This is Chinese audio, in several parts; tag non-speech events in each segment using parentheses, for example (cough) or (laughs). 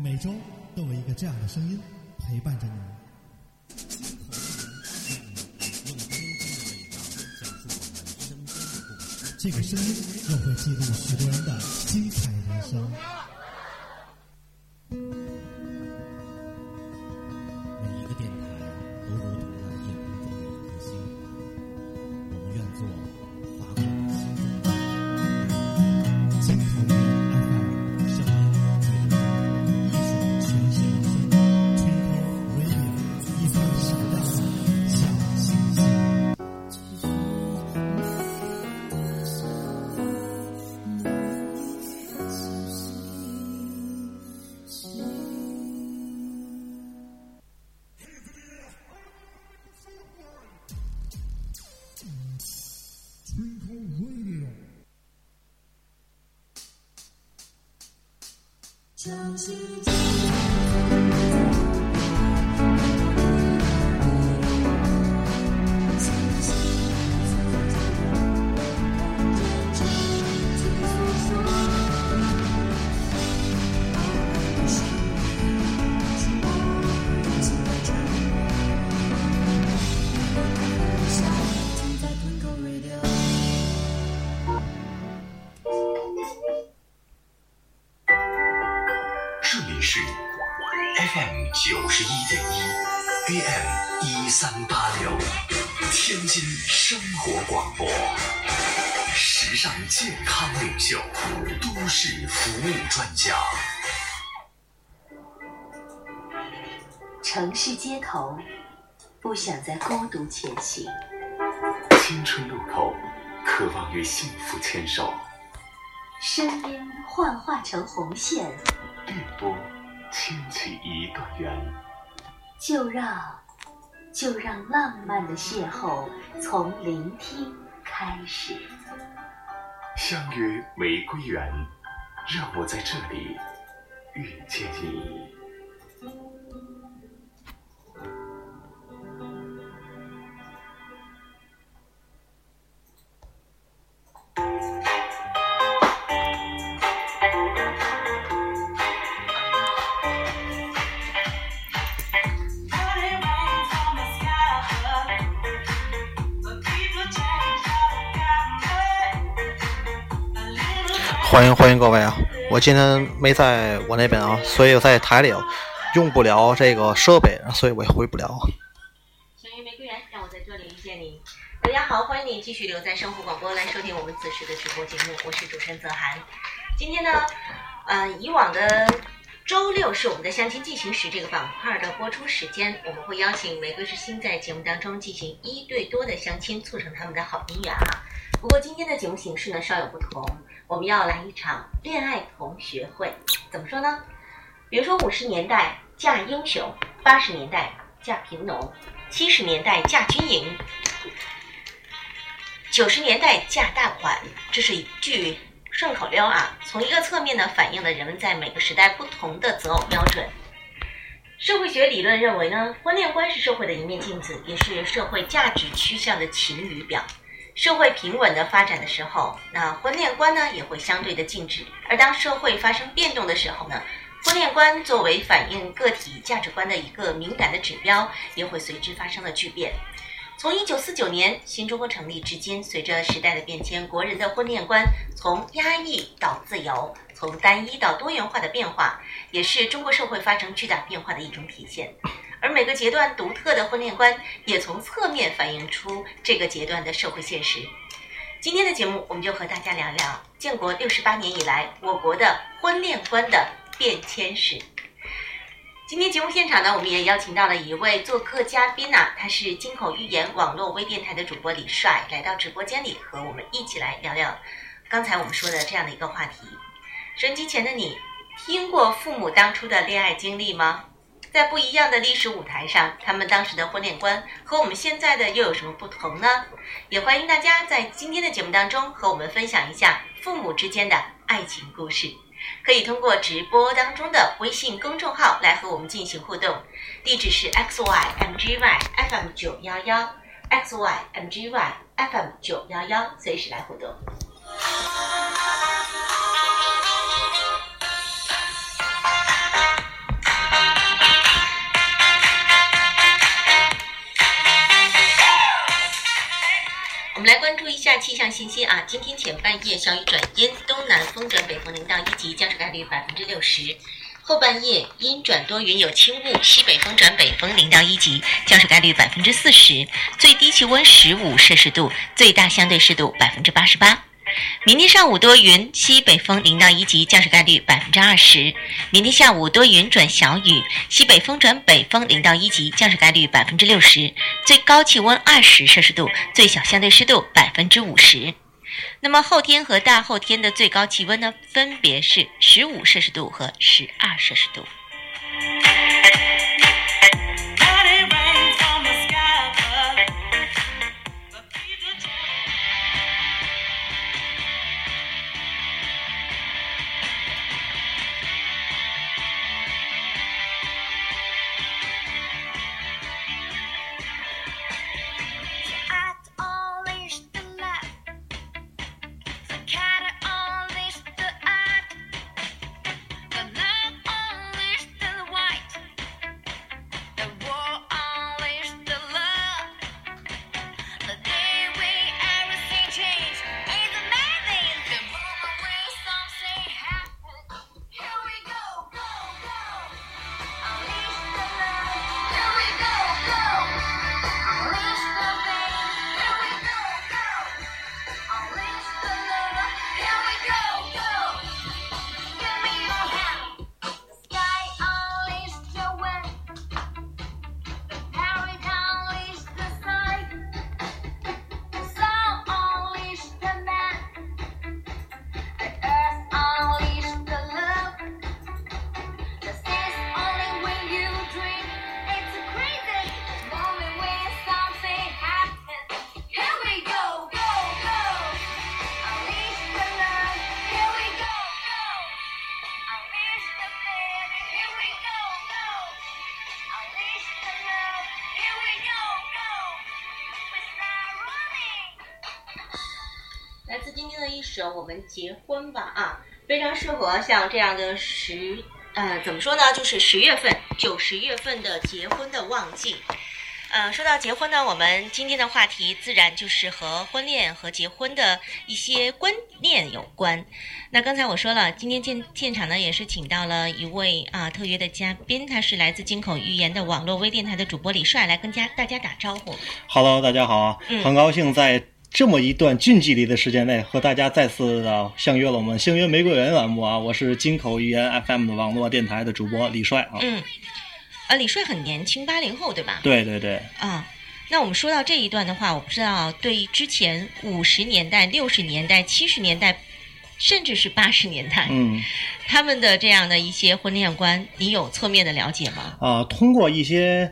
每周都有一个这样的声音陪伴着你。这个声音又会记录许多人的精彩人生。城市街头，不想再孤独前行。青春路口，渴望与幸福牵手。声音幻化成红线，电波牵起一段缘。就让就让浪漫的邂逅从聆听开始。相约玫瑰园，让我在这里遇见你。各位啊！我今天没在我那边啊，所以我在台里用不了这个设备，所以我也回不了。相约玫瑰园，让我在这里遇见你。大家好，欢迎你继续留在生活广播来收听我们此时的直播节目，我是主持人泽涵。今天呢，呃，以往的周六是我们的相亲进行时这个板块的播出时间，我们会邀请玫瑰之星在节目当中进行一对多的相亲，促成他们的好姻缘啊。不过今天的节目形式呢稍有不同，我们要来一场恋爱同学会。怎么说呢？比如说五十年代嫁英雄，八十年代嫁贫农，七十年代嫁军营，九十年代嫁大款，这是一句顺口溜啊。从一个侧面呢，反映了人们在每个时代不同的择偶标准。社会学理论认为呢，婚恋观是社会的一面镜子，也是社会价值趋向的晴雨表。社会平稳的发展的时候，那婚恋观呢也会相对的静止；而当社会发生变动的时候呢，婚恋观作为反映个体价值观的一个敏感的指标，也会随之发生了巨变。从一九四九年新中国成立至今，随着时代的变迁，国人的婚恋观从压抑到自由，从单一到多元化的变化，也是中国社会发生巨大变化的一种体现。而每个阶段独特的婚恋观，也从侧面反映出这个阶段的社会现实。今天的节目，我们就和大家聊聊建国六十八年以来我国的婚恋观的变迁史。今天节目现场呢，我们也邀请到了一位做客嘉宾呐、他是金口玉言网络微电台的主播李帅，来到直播间里和我们一起来聊聊刚才我们说的这样的一个话题。收音机前的你，听过父母当初的恋爱经历吗？在不一样的历史舞台上，他们当时的婚恋观和我们现在的又有什么不同呢？也欢迎大家在今天的节目当中和我们分享一下父母之间的爱情故事。可以通过直播当中的微信公众号来和我们进行互动，地址是 x y m g y f m 九幺幺 x y m g y f m 九幺幺，随时来互动。来关注一下气象信息啊，今天前半夜小雨转阴，东南风转北风零到一级，降水概率百分之六十。后半夜阴转多云有轻雾，西北风转北风零到一级，降水概率百分之四十，最低气温十五摄氏度，最大相对湿度百分之八十八。明天上午多云，西北风零到一级，降水概率百分之二十。明天下午多云转小雨，西北风转北风零到一级，降水概率百分之六十，最高气温二十摄氏度，最小相对湿度百分之五十。那么后天和大后天的最高气温呢，分别是十五摄氏度和十二摄氏度。们结婚吧》啊，非常适合像这样的十呃怎么说呢，就是十月份九十月份的结婚的旺季。呃，说到结婚呢，我们今天的话题自然就是和婚恋和结婚的一些观念有关。那刚才我说了，今天现现场呢也是请到了一位啊特约的嘉宾，他是来自金口玉言的网络微电台的主播李帅，来跟家大家打招呼。Hello，大家好，嗯很高兴在这么一段近距离的时间内和大家再次的相约了我们星约玫瑰园栏目啊，我是金口语言 FM 的网络电台的主播李帅啊，嗯，啊，李帅很年轻，八零后对吧？对对对，啊，那我们说到这一段的话，我不知道对之前五十年代、六十年代、七十年代，甚至是八十年代，嗯他们的这样的一些婚恋观，你有侧面的了解吗？啊、通过一些。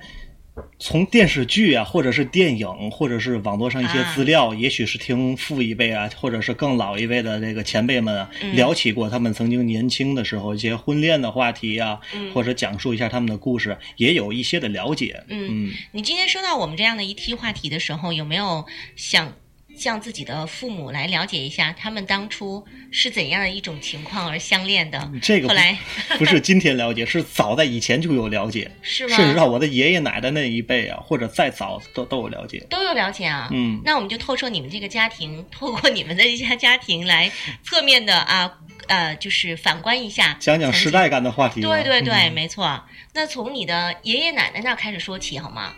从电视剧啊，或者是电影，或者是网络上一些啊。资料，也许是听父一辈啊，或者是更老一辈的这个前辈们啊，嗯。聊起过他们曾经年轻的时候一些婚恋的话题啊，嗯。或者讲述一下他们的故事，也有一些的了解。嗯。嗯。你今天说到我们这样的一期话题的时候，有没有想向自己的父母来了解一下，他们当初是怎样的一种情况而相恋的？这个后来不是今天了解，是早在以前就有了解，(laughs) 是吗？甚至到我的爷爷奶奶那一辈啊，或者再早都都有了解。都有了解啊。嗯那我们就透彻你们这个家庭，透过你们的一家家庭来侧面的啊，呃，就是反观一下，讲讲时代。感的话题。对对对，嗯没错。那从你的爷爷奶奶那儿开始说起好吗？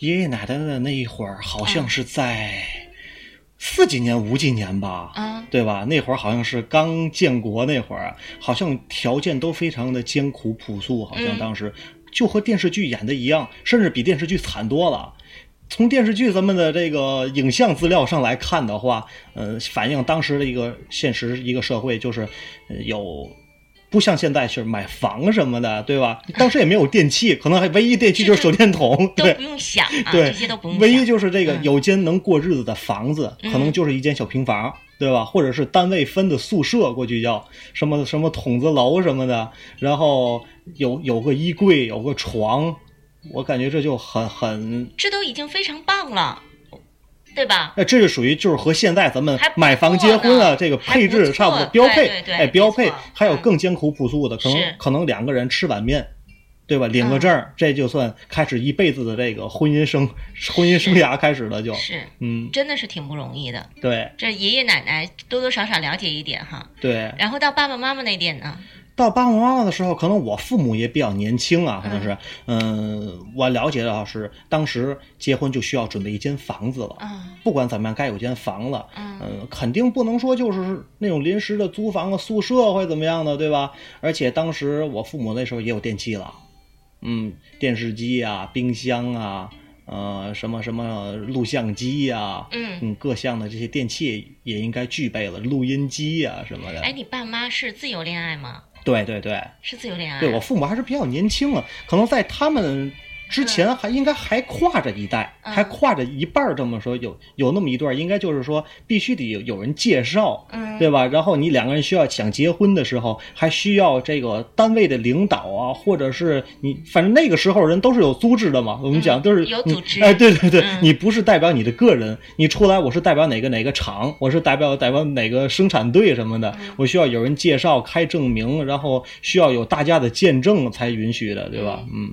爷爷奶奶的那一会儿，好嗯像是在四几年、五几年吧。啊，对吧？那会儿好像是刚建国那会儿啊，好像条件都非常的艰苦朴素，好像嗯当时就和电视剧演的一样，甚至比电视剧惨多了。从电视剧咱们的这个影像资料上来看的话，呃，反映当时的一个现实一个社会，就是呃有不像现在是买房什么的，对吧？当时也没有电器，可能还唯一电器就是手电筒，对都不。用想啊，对，这些都不用想。唯一就是这个嗯有间能过日子的房子，嗯可能就是一间小平房，对吧？或者是单位分的宿舍，过去叫什么什么筒子楼什么的，然后有有个衣柜，有个床，我感觉这就很很，这都已经非常棒了，对吧？那，这是属于就是和现在咱们买房结婚啊这个配置差不多，标配，对对对哎，标配，还有嗯更艰苦朴素的，可能可能两个人吃碗面。对吧？领个证儿，这就算开始一辈子的这个婚姻生婚姻生涯开始了就，是，嗯，真的是挺不容易的。对这爷爷奶奶多多少少了解一点哈，对。然后到爸爸妈妈那点呢，到爸爸妈妈的时候，可能我父母也比较年轻啊，可能是，嗯，我了解到是当时结婚就需要准备一间房子了，嗯，不管怎么样，该有间房了，嗯嗯，肯定不能说就是那种临时的租房啊、宿舍或者怎么样的，对吧？而且当时我父母那时候也有电器了，嗯，电视机啊、冰箱啊，呃，什么什么录像机呀、嗯，嗯，各项的这些电器也应该具备了，录音机呀、什么的。哎，你爸妈是自由恋爱吗？对对对，是自由恋爱。对我父母还是比较年轻啊，可能在他们之前还应该还跨着一代，嗯还跨着一半儿这么说，有有那么一段，应该就是说必须得有有人介绍，嗯对吧？然后你两个人需要想结婚的时候，还需要这个单位的领导啊，或者是你，反正那个时候人都是有组织的嘛。我们讲都是嗯有组织哎，对对对，嗯你不是代表你的个人，你出来我是代表哪个哪个厂，我是代表代表哪个生产队什么的，嗯我需要有人介绍开证明，然后需要有大家的见证才允许的，对吧？嗯，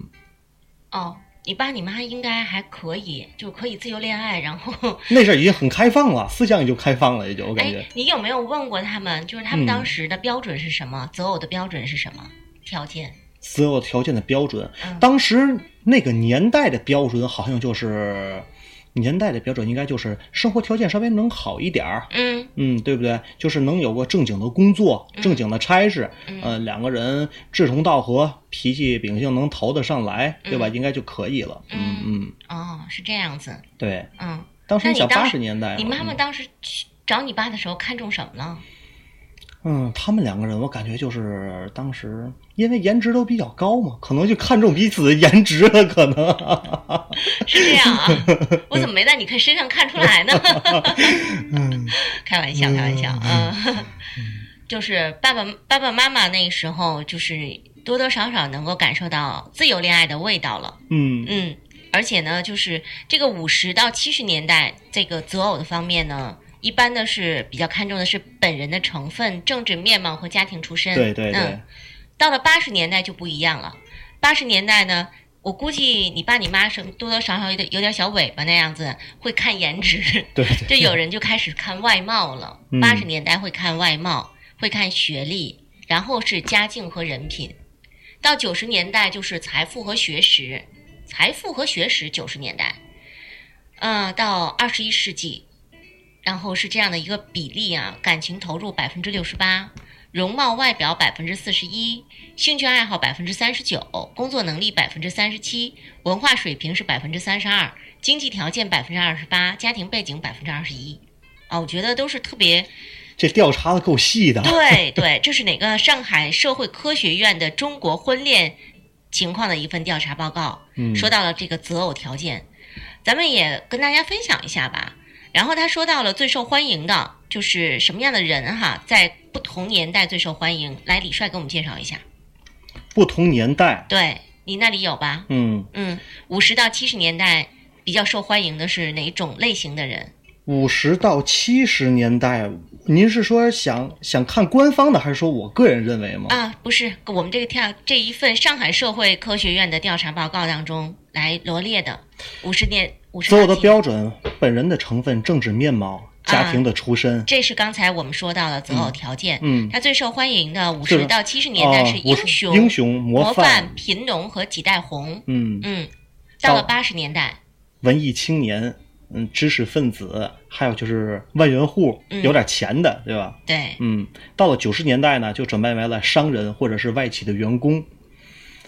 哦，你爸你妈应该还可以，就可以自由恋爱。然后，(laughs) 那阵儿已经很开放了，思想也就开放了，也就我感觉哎。，你有没有问过他们，就是他们嗯当时的标准是什么？择偶的标准是什么？条件？择偶条件的标准，嗯当时那个年代的标准好像就是，年代的标准应该就是生活条件稍微能好一点儿，嗯嗯，对不对？就是能有个正经的工作，嗯正经的差事，嗯呃，两个人志同道合，脾气秉性能投得上来，对吧？嗯应该就可以了。嗯嗯，哦，是这样子。对。嗯，当时你想八十年代嘛，你妈妈嗯当时去找你爸的时候看中什么了？嗯，他们两个人，我感觉就是当时因为颜值都比较高嘛，可能就看中彼此的颜值了，可能。(laughs) 是这样啊？我怎么没在你看身上看出来呢？(laughs) 嗯 (laughs) 开玩笑，开玩笑，嗯，就是爸爸爸爸妈妈那时候就是多多少少能够感受到自由恋爱的味道了，嗯嗯，而且呢，就是这个五十到七十年代这个择偶的方面呢。一般呢是比较看重的是本人的成分、政治面貌和家庭出身。对对对嗯，到了八十年代就不一样了。八十年代呢，我估计你爸你妈是多多少少有点有点小尾巴那样子，会看颜值。对 (laughs) 对就有人就开始看外貌了。嗯八十年代会看外貌，会看学历，然后是家境和人品。到九十年代就是财富和学识，财富和学识九十年代，嗯、到二十一世纪，然后是这样的一个比例啊，感情投入百分之六十八，容貌外表百分之四十一，兴趣爱好百分之三十九，工作能力百分之三十七，文化水平是百分之三十二，经济条件百分之二十八，家庭背景百分之二十一。啊，我觉得都是特别这调查的够细的。对对，这是哪个上海社会科学院的中国婚恋情况的一份调查报告，嗯说到了这个择偶条件，咱们也跟大家分享一下吧。然后他说到了最受欢迎的，就是什么样的人哈，在不同年代最受欢迎。来，李帅给我们介绍一下。不同年代，对你那里有吧？嗯，嗯，五十到七十年代比较受欢迎的是哪种类型的人？五十到七十年代，您是说想想看官方的，还是说我个人认为吗？啊，不是，我们这个调这一份上海社会科学院的调查报告当中来罗列的五十年五十择偶的标准，本人的成分、政治面貌、家庭的出身。这是刚才我们说到的择偶条件。嗯它最受欢迎的五是十到七十年代哦是英50雄、英雄模模范贫农和几代红。嗯，嗯，到了到八十年代，文艺青年，嗯，知识分子，还有就是万元户，嗯有点钱的，对吧？对，嗯，到了九十年代呢，就转变为了商人或者是外企的员工。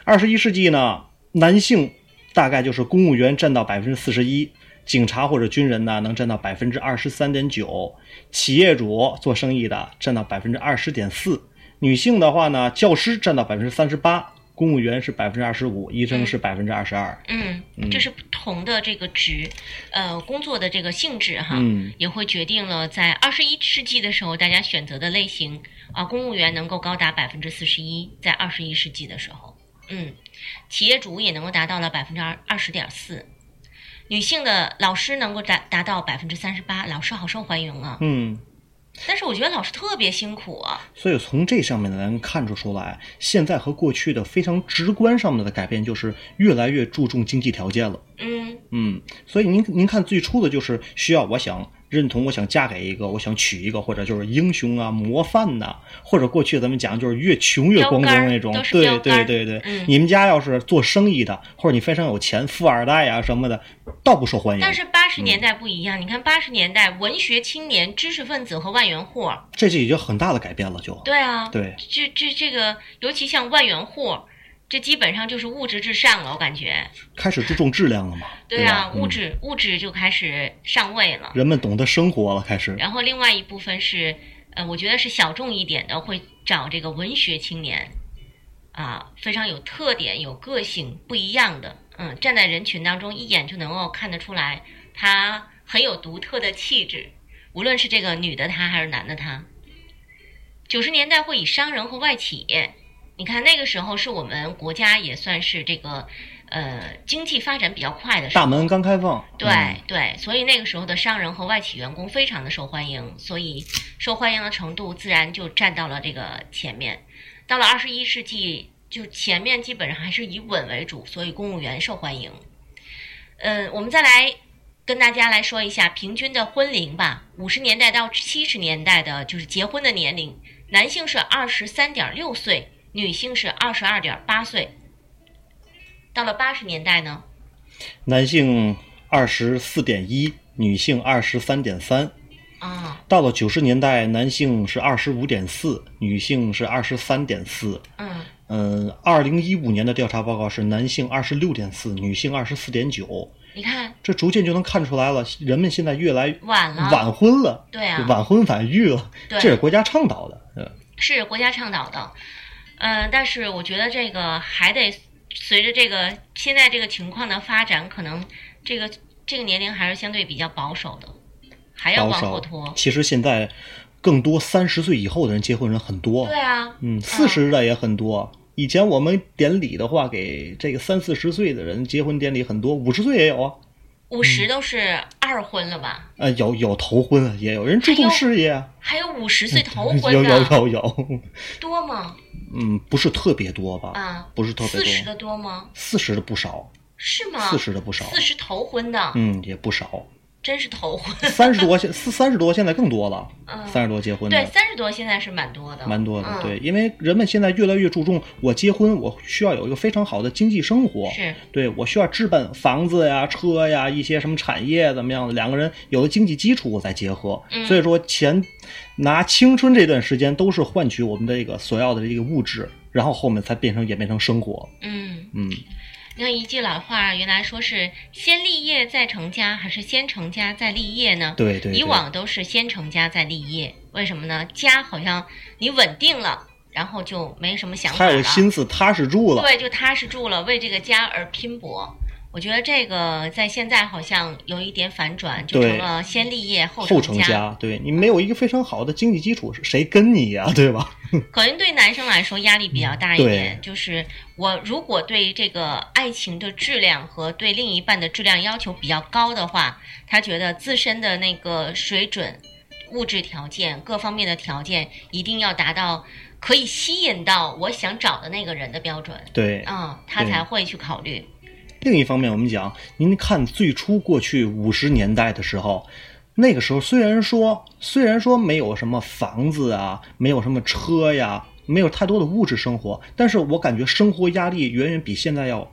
二十一世纪呢，男性大概就是公务员占到百分之四十一，警察或者军人呢能占到百分之二十三点九，企业主做生意的占到百分之二十点四，女性的话呢，教师占到百分之三十八，公务员是百分之二十五，医生是百分之二十二。嗯，这是不同的这个职，呃，工作的这个性质哈，嗯。也会决定了在二十一世纪的时候大家选择的类型啊，公务员能够高达百分之四十一，在二十一世纪的时候，嗯，企业主也能够达到了百分之二二十点四，女性的老师能够达达到百分之三十八，老师好受欢迎啊，嗯，但是我觉得老师特别辛苦啊。所以从这上面能看出出来，现在和过去的非常直观上面的改变，就是越来越注重经济条件了。嗯嗯，所以您您看最初的就是需要，我想认同，我想嫁给一个，我想娶一个，或者就是英雄啊、模范呐、或者过去咱们讲就是越穷越光荣那种对对对对，嗯。你们家要是做生意的，或者你非常有钱，富二代啊、什么的，倒不受欢迎。但是八十年代不一样，你看八十年代文学青年、知识分子和万元户，这就已经很大的改变了，就。对啊，对。这这这个，尤其像万元户，这基本上就是物质至上了，我感觉。开始注重质量了嘛。对啊，物质物质就开始上位了。人们懂得生活了，开始。然后另外一部分是，呃，我觉得是小众一点的，会找这个文学青年，啊，非常有特点、有个性、不一样的，嗯，站在人群当中一眼就能够看得出来，他很有独特的气质，无论是这个女的她还是男的他。九十年代会以商人和外企业，你看那个时候是我们国家也算是这个，呃，经济发展比较快的时候。大门刚开放，对、嗯对，所以那个时候的商人和外企员工非常的受欢迎，所以受欢迎的程度自然就站到了这个前面。到了二十一世纪，就前面基本上还是以稳为主，所以公务员受欢迎。嗯，我们再来跟大家来说一下平均的婚龄吧。五十年代到七十年代的就是结婚的年龄，男性是二十三点六岁，女性是二十二点八岁。到了八十年代呢，男性二十四点一，女性二十三点三。啊，到了九十年代，男性是二十五点四，女性是二十三点四。嗯。嗯，二零一五年的调查报告是男性二十六点四，女性二十四点九。你看，这逐渐就能看出来了，人们现在越来晚了晚婚了，对啊晚婚晚育了，对这是国家倡导的。嗯是国家倡导的，嗯、但是我觉得这个还得随着这个现在这个情况的发展，可能这个这个年龄还是相对比较保守的，还要往后拖。其实现在更多三十岁以后的人结婚人很多，对啊，嗯，四十的也很多。以前我们典礼的话，给这个三四十岁的人结婚典礼很多，五十岁也有啊。五十都是二婚了吧？呃，有有头婚啊，也有人注重事业啊，还有五十岁头婚 (laughs) 的，有有有有，多吗？嗯，不是特别多吧？啊，不是特别多，四十的多吗？四十的不少，是吗？四十的不少，四十头婚的，嗯，也不少。真是头婚。三十多现四三十多现在更多了，嗯三十多结婚对，三十多现在是蛮多的，蛮多的。嗯、对，因为人们现在越来越注重，我结婚我需要有一个非常好的经济生活，是对我需要置办房子呀、车呀、一些什么产业怎么样的，两个人有了经济基础我再结合。嗯所以说前拿青春这段时间都是换取我们的这个所要的这个物质，然后后面才变成演变成生活。嗯。嗯，你看一句老话，原来说是先立业再成家，还是先成家再立业呢？对对对以往都是先成家再立业，为什么呢？家好像你稳定了，然后就没什么想法了，还有心思踏实住了。对，就踏实住了，为这个家而拼搏。我觉得这个在现在好像有一点反转，就成了先立业后后成成家，对你没有一个非常好的经济基础，谁跟你呀、(laughs) 对吧？可能对男生来说压力比较大一对点，就是我如果对这个爱情的质量和对另一半的质量要求比较高的话，他觉得自身的那个水准、物质条件各方面的条件一定要达到可以吸引到我想找的那个人的标准，对，嗯、他才会去考虑。另一方面，我们讲，您看最初过去五十年代的时候，那个时候虽然说虽然说没有什么房子啊，没有什么车呀，没有太多的物质生活，但是我感觉生活压力远远比现在要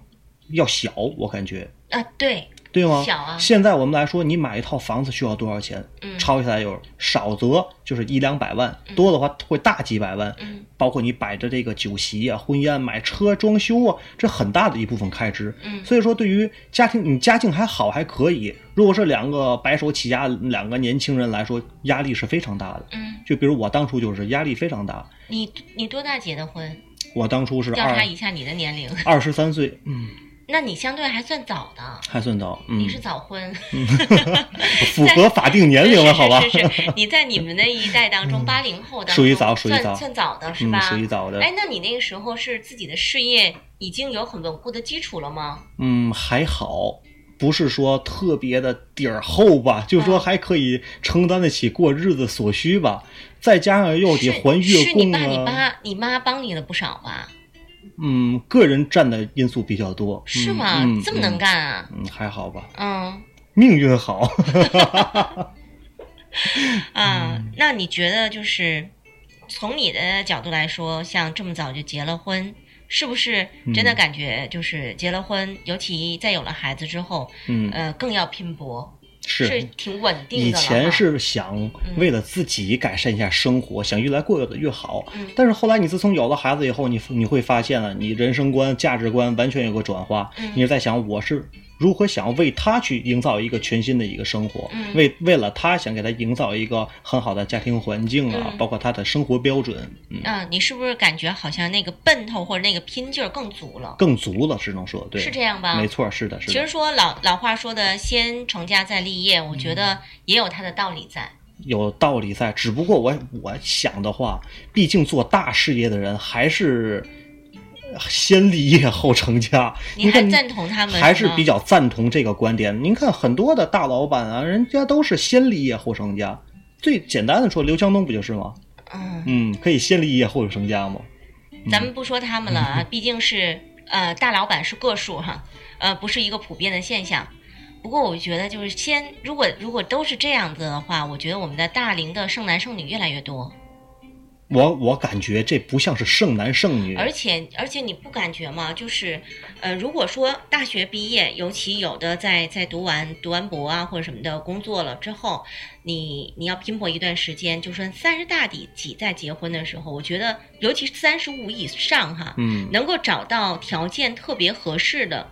要小，我感觉。啊，对，对吗？小啊现在我们来说，你买一套房子需要多少钱？嗯抄下来有少则就是一两百万，多的话会大几百万。嗯包括你摆着这个酒席啊、婚宴、买车、装修啊，这很大的一部分开支。嗯所以说对于家庭，你家境还好还可以。如果是两个白手起家两个年轻人来说，压力是非常大的。嗯，就比如我当初就是压力非常大，你你多大结的婚？我当初是二调查一下你的年龄，二十三岁，嗯，那你相对还算早的，还算早，嗯你，是早婚。(laughs) 符合法定年龄了，好吧？(laughs) 是是你在你们那一代当中，八零后当中属于早属于早算算早的是嗯，吧？属于早的。哎，那你那个时候是自己的事业已经有很稳固的基础了吗？嗯，还好，不是说特别的底儿厚吧，就是说嗯还可以承担得起过日子所需吧。再加上又得还月是你爸你啊，妈你妈帮你了不少吧？嗯，个人占的因素比较多。嗯是吗？嗯这么能干啊？嗯，还好吧，嗯命运好。(laughs) 啊，嗯那你觉得就是从你的角度来说，像这么早就结了婚，是不是真的嗯感觉就是结了婚，尤其在有了孩子之后，嗯，呃，更要拼搏，是。挺稳定以的以。前是想为了自己改善一下生活，想越来过得越好。嗯但是后来你自从有了孩子以后，你你会发现了，你人生观、价值观完全有个转化。嗯你是在想我是如何想要为他去营造一个全新的一个生活，嗯为为了他想给他营造一个很好的家庭环境啊，嗯包括他的生活标准，嗯，啊，你是不是感觉好像那个奔头或者那个拼劲儿更足了？更足了，只能说对，是这样吧？没错，是的，是的。其实说老老话说的“先成家再立业”，我觉得也有它的道理在。有道理在，只不过我我想的话，毕竟做大事业的人还是先立业后成家。您还赞同他们还是比较赞同这个观点。您看很多的大老板啊，人家都是先立业后成家。最简单的说，刘强东不就是吗？嗯，嗯，可以先立业后成家吗？咱们不说他们了啊，毕竟是呃大老板是个数哈，呃不是一个普遍的现象。不过我觉得就是先，如果如果都是这样子的话，我觉得我们的大龄的剩男剩女越来越多，我我感觉这不像是剩男剩女，而且而且你不感觉吗？就是呃，如果说大学毕业，尤其有的在在读完读完博啊或者什么的工作了之后，你你要拼搏一段时间，就说三十大底几再结婚的时候，我觉得尤其是三十五以上哈，嗯，能够找到条件特别合适的，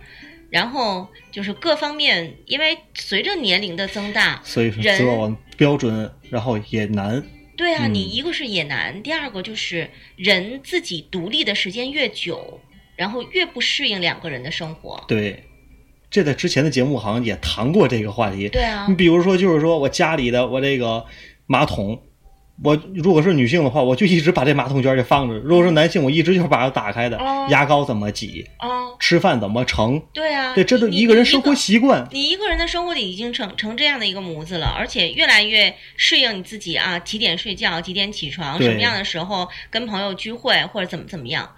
然后就是各方面，因为随着年龄的增大，所以说人择偶标准，然后也难。对啊，嗯你一个是也难，第二个就是人自己独立的时间越久，然后越不适应两个人的生活。对，这在之前的节目好像也谈过这个话题。对啊你，比如说，就是说我家里的我这个马桶，我如果是女性的话，我就一直把这马桶圈儿就放着；如果是男性，我一直就是把它打开的。哦牙膏怎么挤，哦，吃饭怎么盛，对啊，对，这都一个人生活。习惯。你一个人的生活里已经成成这样的一个模子了，而且越来越适应你自己啊，几点睡觉，几点起床，什么样的时候跟朋友聚会或者怎么怎么样，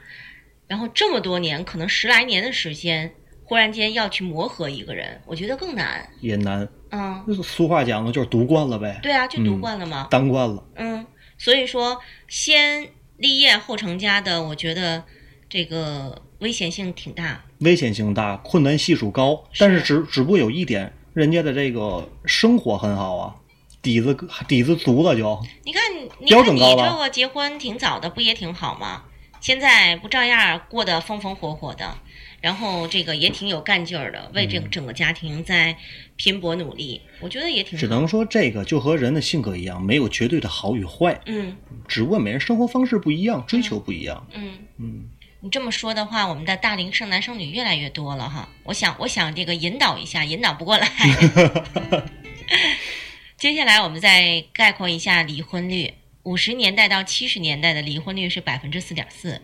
然后这么多年，可能十来年的时间，忽然间要去磨合一个人，我觉得更难。也难，嗯，俗话讲的就是读惯了呗，对啊，就读嗯惯了嘛。当惯了。嗯，所以说先立业后成家的，我觉得这个危险性挺大。危险性大，困难系数高，但是只只不过有一点，人家的这个生活很好啊，底子底子足了就。你看，你标看你准高了这个结婚挺早的，不也挺好吗？现在不照样过得风风火火的，然后这个也挺有干劲儿的，为嗯这个整个家庭在拼搏努力，我觉得也挺好。只能说这个就和人的性格一样，没有绝对的好与坏，嗯只不过每人生活方式不一样，追求不一样。嗯，嗯，你这么说的话，我们的大龄剩男剩女越来越多了哈。我想，我想这个引导一下，引导不过来。(laughs) (laughs) 接下来我们再概括一下离婚率。五十年代到七十年代的离婚率是百分之四点四，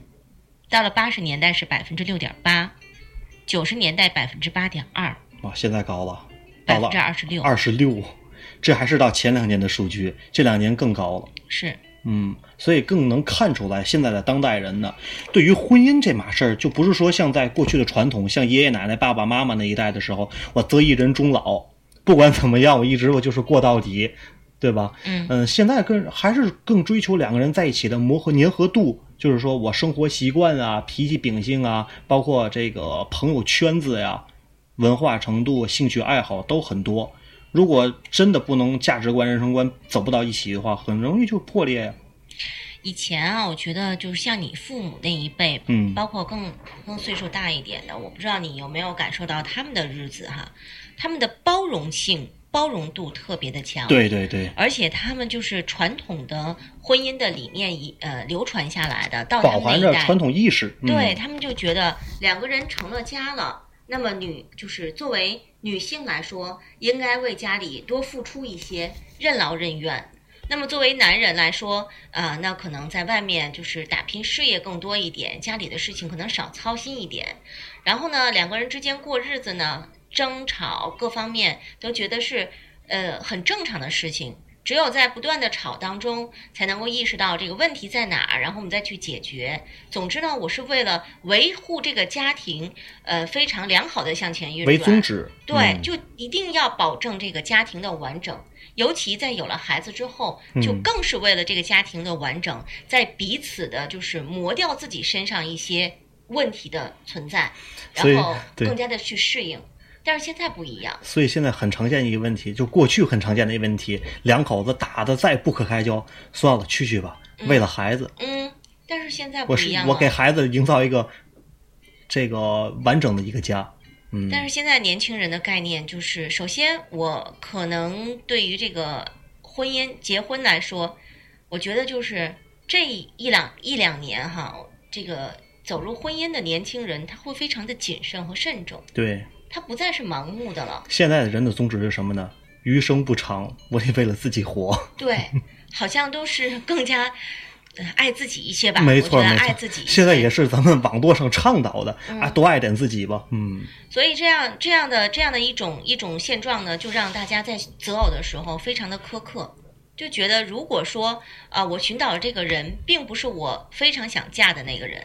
到了八十年代是百分之六点八，九十年代百分之八点二，哇，现在高了百分之二十六。二十六，这还是到前两年的数据，这两年更高了。是，嗯，所以更能看出来，现在的当代人呢，对于婚姻这码事儿，就不是说像在过去的传统，像爷爷奶奶、爸爸妈妈那一代的时候，我择一人终老，不管怎么样，我一直我就是过到底，对吧？嗯嗯，现在更还是更追求两个人在一起的磨合粘合度，就是说我生活习惯啊、脾气秉性啊，包括这个朋友圈子呀、文化程度、兴趣爱好都很多。如果真的不能价值观、人生观走不到一起的话，很容易就破裂呀。以前啊，我觉得就是像你父母那一辈，嗯包括更更岁数大一点的，我不知道你有没有感受到他们的日子哈，他们的包容性、包容度特别的强。。对对对，而且他们就是传统的婚姻的理念一呃流传下来的，到他饱们那一代，传统意识。嗯、对他们就觉得两个人成了家了，那么女就是作为女性来说，应该为家里多付出一些，任劳任怨。那么作为男人来说，啊、那可能在外面就是打拼事业更多一点，家里的事情可能少操心一点。然后呢，两个人之间过日子呢，争吵各方面都觉得是呃很正常的事情。只有在不断的吵当中，才能够意识到这个问题在哪儿，然后我们再去解决。总之呢，我是为了维护这个家庭，呃，非常良好的向前运转为宗旨。对，嗯就一定要保证这个家庭的完整。尤其在有了孩子之后，就嗯更是为了这个家庭的完整，在彼此的就是磨掉自己身上一些问题的存在，然后更加的去适应。但是现在不一样，所以现在很常见一个问题，就过去很常见的一个问题，两口子打的再不可开交，算了，去去吧，为了孩子，嗯，但是现在不一样了。我给孩子营造一个这个完整的一个家。嗯，但是现在年轻人的概念就是，首先我可能对于这个婚姻、结婚来说，我觉得就是这一两一两年哈，这个走入婚姻的年轻人，他会非常的谨慎和慎重，对，他不再是盲目的了。现在的人的宗旨是什么呢？余生不长，我得为了自己活。(laughs) 对，好像都是更加、呃爱自己一些吧。没错，爱自己。现在也是咱们网络上倡导的、嗯啊，多爱点自己吧。嗯，所以这样这样的这样的一种一种现状呢，就让大家在择偶的时候非常的苛刻，就觉得如果说啊、我寻找的这个人并不是我非常想嫁的那个人，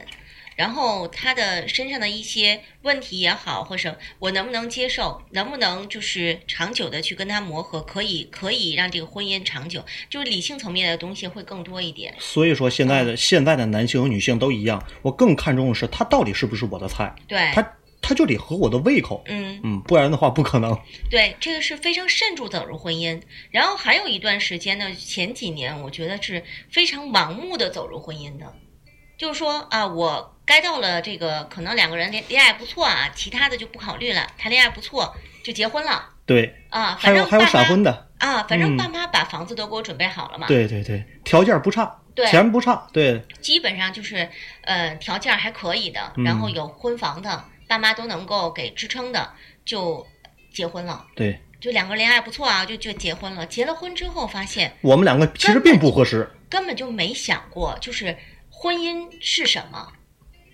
然后他的身上的一些问题也好，或者我能不能接受，能不能就是长久的去跟他磨合，可以可以让这个婚姻长久，就是理性层面的东西会更多一点。所以说现在的、现在的男性和女性都一样，我更看重的是他到底是不是我的菜，对，他他就得合我的胃口。嗯。嗯，不然的话不可能。对，这个是非常慎重走入婚姻。然后还有一段时间呢，前几年我觉得是非常盲目的走入婚姻的，就是说啊，我该到了这个可能两个人恋恋爱不错啊，其他的就不考虑了，谈恋爱不错就结婚了对，啊，还有还有反正爸妈闪婚的，啊，反正嗯爸妈把房子都给我准备好了嘛，对对对，条件不差，对钱不差，对基本上就是呃条件还可以的，嗯然后有婚房的，爸妈都能够给支撑的，就结婚了。对，就两个人恋爱不错啊，就就结婚了。结了婚之后发现我们两个其实并不合适。根本就没想过，就是婚姻是什么，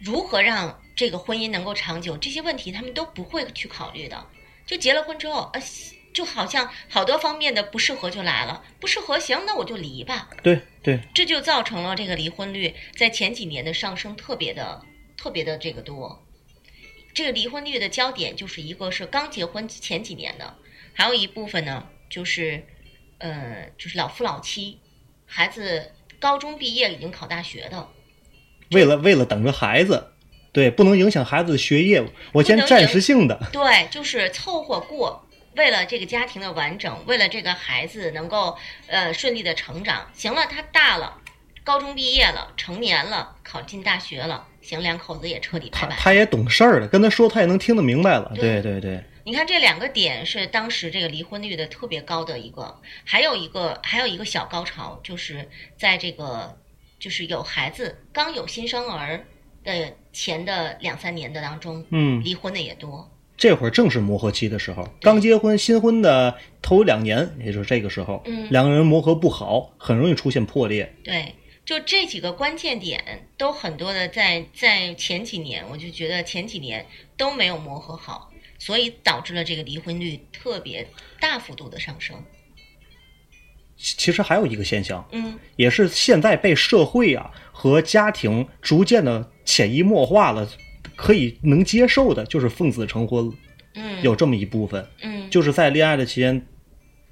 如何让这个婚姻能够长久，这些问题他们都不会去考虑的。就结了婚之后，呃，就好像好多方面的不适合就来了，不适合行，那我就离吧。对对，这就造成了这个离婚率在前几年的上升特别的特别的这个多。这个离婚率的焦点就是一个是刚结婚前几年的，还有一部分呢就是呃就是老夫老妻，孩子高中毕业已经考大学的，为了为了等着孩子，对，不能影响孩子的学业，我先暂时性的。对，就是凑合过。为了这个家庭的完整，为了这个孩子能够呃顺利的成长，行了，他大了，高中毕业了，成年了，考进大学了，行，两口子也彻底拜拜。他他也懂事儿了，跟他说他也能听得明白了。对对对对，你看这两个点是当时这个离婚率的特别高的一个，还有一个还有一个小高潮，就是在这个就是有孩子刚有新生儿的前的两三年的当中，嗯，离婚的也多。这会儿正是磨合期的时候，刚结婚新婚的头两年，也就是这个时候，嗯两个人磨合不好，很容易出现破裂。对，就这几个关键点都很多的在在前几年，我就觉得前几年都没有磨合好，所以导致了这个离婚率特别大幅度的上升。其其实还有一个现象，嗯也是现在被社会啊和家庭逐渐的潜移默化了，可以能接受的，就是奉子成婚。嗯，有这么一部分，嗯就是在恋爱的期间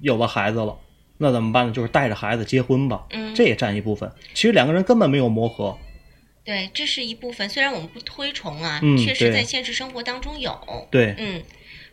有了孩子了，那怎么办呢？就是带着孩子结婚吧，嗯这也占一部分。其实两个人根本没有磨合，对，这是一部分。虽然我们不推崇啊，嗯确实在现实生活当中有。对，嗯，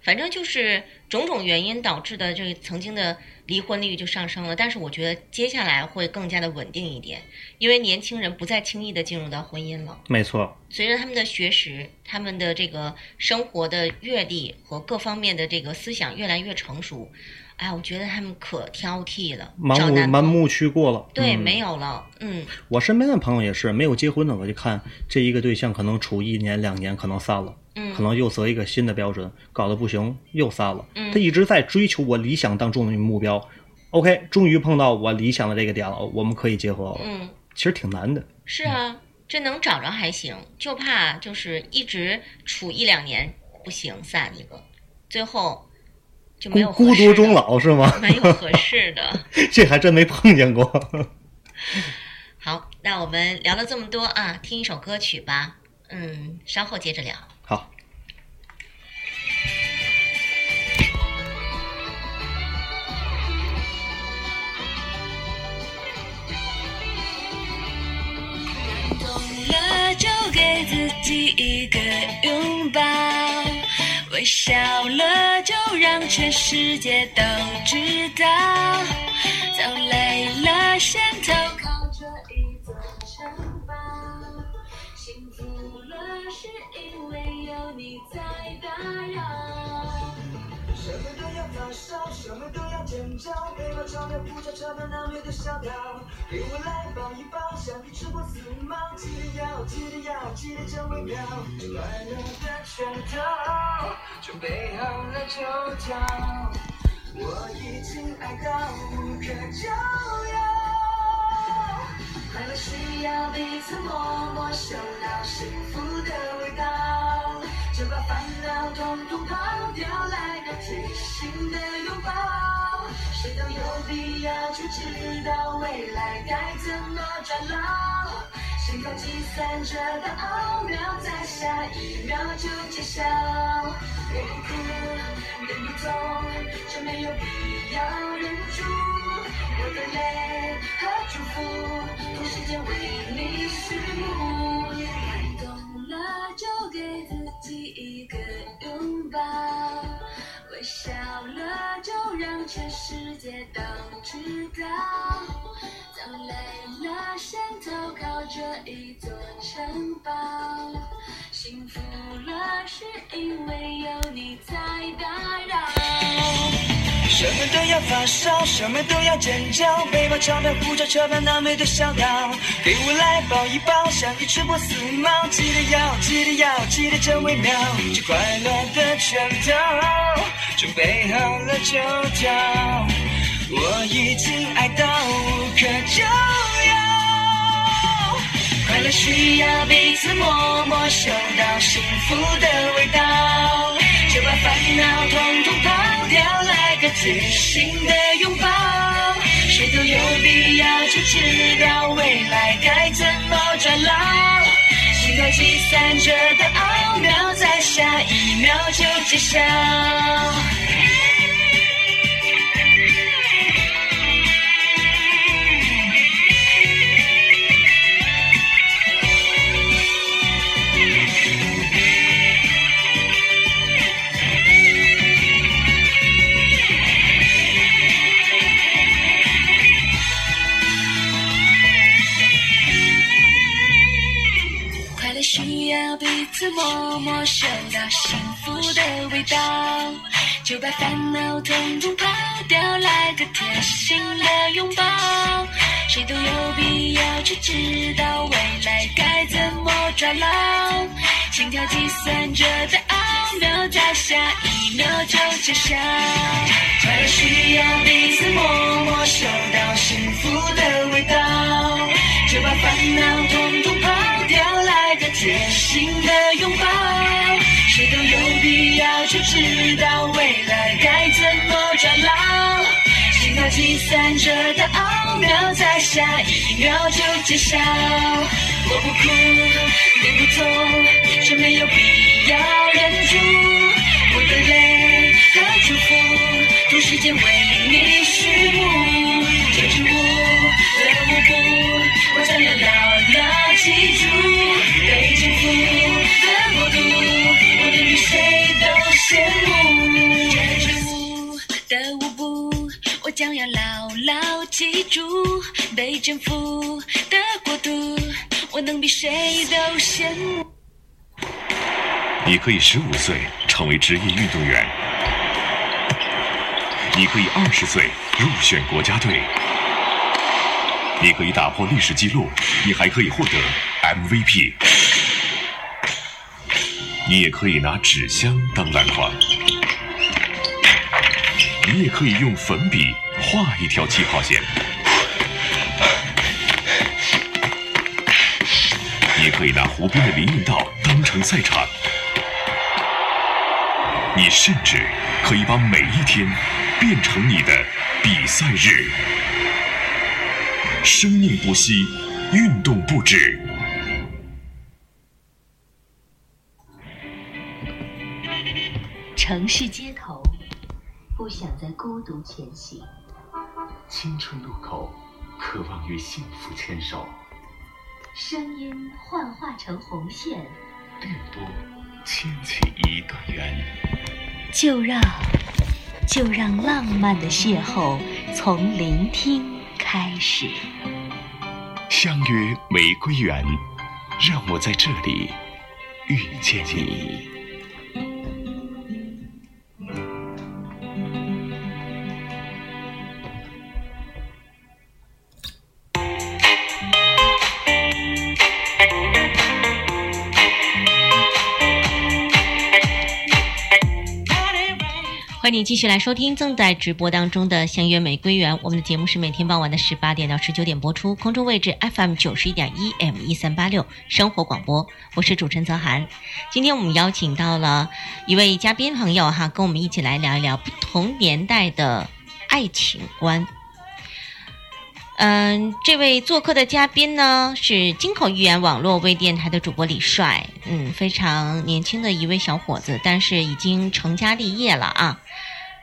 反正就是种种原因导致的这个曾经的离婚率就上升了。但是我觉得接下来会更加的稳定一点，因为年轻人不再轻易的进入到婚姻了。没错，随着他们的学识、他们的这个生活的阅历和各方面的这个思想越来越成熟，哎，我觉得他们可挑剔了，盲目盲目去过了。对、嗯没有了，嗯我身边的朋友也是没有结婚的，我就看这一个对象可能处一年两年，可能散了，嗯，可能又择一个新的标准，搞得不行又散了。嗯他一直在追求我理想当中的目标。OK，终于碰到我理想的这个点了，我们可以结合了。嗯。其实挺难的。是啊，这能找着还行，就怕就是一直处一两年不行，散一个。最后就没有孤独终，老是吗？没有合适的。(laughs) 这还真没碰见过。好，那我们聊了这么多啊，听一首歌曲吧。嗯，稍后接着聊。给自己一个拥抱，微笑了就让全世界都知道，走累了先走钞票不找钞票，难免的小岛。给我来抱一抱，像你吃过四毛，记得要，记得要，记得真微妙。快乐的拳头，准备好了就跳。我已经爱到无可救药。快乐需要彼此默默，嗅到幸福的味道，就把烦恼统统抛掉，来个贴心的拥抱。谁都有必要去知道未来该怎么转 lau 心跳计算着的奥妙，在下一秒就揭晓。我不哭，也不痛，这没有必要忍住。我的泪和祝福，同时间为你序幕。了就给自己一个拥抱，微笑了就让全世界都知道，走累了先投靠这一座城堡，幸福了是因为有你在打扰。什么都要发烧，什么都要尖叫，背包钞票不找车票，难美的小岛，给我来抱一抱，像你吃过四毛，记得要，记得要，记得真微妙，这快乐的拳头，准备好了就跳，我已经爱到无可救药。快乐需要彼此默默，嗅到幸福的味道，就把烦恼统统抛要，来个贴心的拥抱。谁都有必要去知道未来该怎么转老心跳计算着的奥妙，在下一秒就揭晓。要彼此摸摸，嗅到幸福的味道，就把烦恼统统抛掉，来个贴心的拥抱。谁都有必要去知道未来该怎么抓牢心跳计算着的奥妙，在下一秒就揭晓。快乐需要彼此默默，嗅到幸福的味道，就把烦恼统统抛要，来个贴心的拥抱。谁都有必要去知道未来该怎么抓牢心跳计算着的奥妙，在下一秒就揭晓。我不哭，也不痛，这没有必要忍住。我的泪和祝福，同时间为你序幕。记住。被征服的国度，我能比谁都羡慕。你可以十五岁成为职业运动员，你可以二十岁入选国家队，你可以打破历史记录，你还可以获得 MVP，你也可以拿纸箱当篮筐，你也可以用粉笔画一条起跑线，你可以拿湖边的林荫道当成赛场。你甚至可以把每一天变成你的比赛日。生命不息，运动不止。城市街头，不想再孤独前行。青春路口，渴望与幸福牵手。声音幻化成红线，电波牵起一段缘。就让就让浪漫的邂逅从聆听开始。相约玫瑰园，让我在这里遇见你。欢迎你继续来收听正在直播当中的《相约玫瑰园》，我们的节目是每天傍晚的十八点到十九点播出，空中位置 FM 九十一点一 M 一三八六生活广播，我是主持人泽涵。今天我们邀请到了一位嘉宾朋友哈，跟我们一起来聊一聊不同年代的爱情观。嗯，这位做客的嘉宾呢是金口玉言网络微电台的主播李帅，嗯，非常年轻的一位小伙子，但是已经成家立业了啊，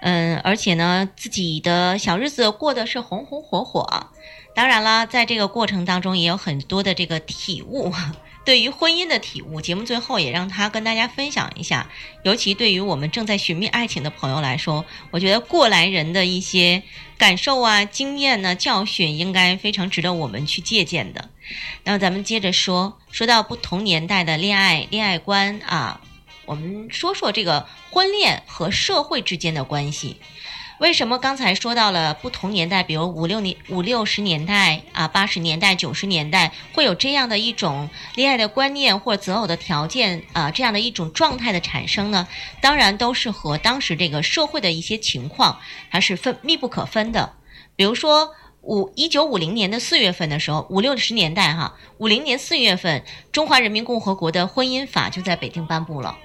嗯，而且呢自己的小日子过得是红红火火。当然了，在这个过程当中也有很多的这个体悟，对于婚姻的体悟。节目最后也让他跟大家分享一下，尤其对于我们正在寻觅爱情的朋友来说，我觉得过来人的一些感受啊、经验呢、教训，应该非常值得我们去借鉴的。那么咱们接着说，说到不同年代的恋爱恋爱观啊，我们说说这个婚恋和社会之间的关系。为什么刚才说到了不同年代，比如五六年、五六十年代啊、八十年代、九十年代，会有这样的一种恋爱的观念或择偶的条件啊，这样的一种状态的产生呢？当然都是和当时这个社会的一些情况还是分密不可分的。比如说五一九五零年的四月份的时候，五六十年代哈，五零年四月份，中华人民共和国的婚姻法就在北京颁布了。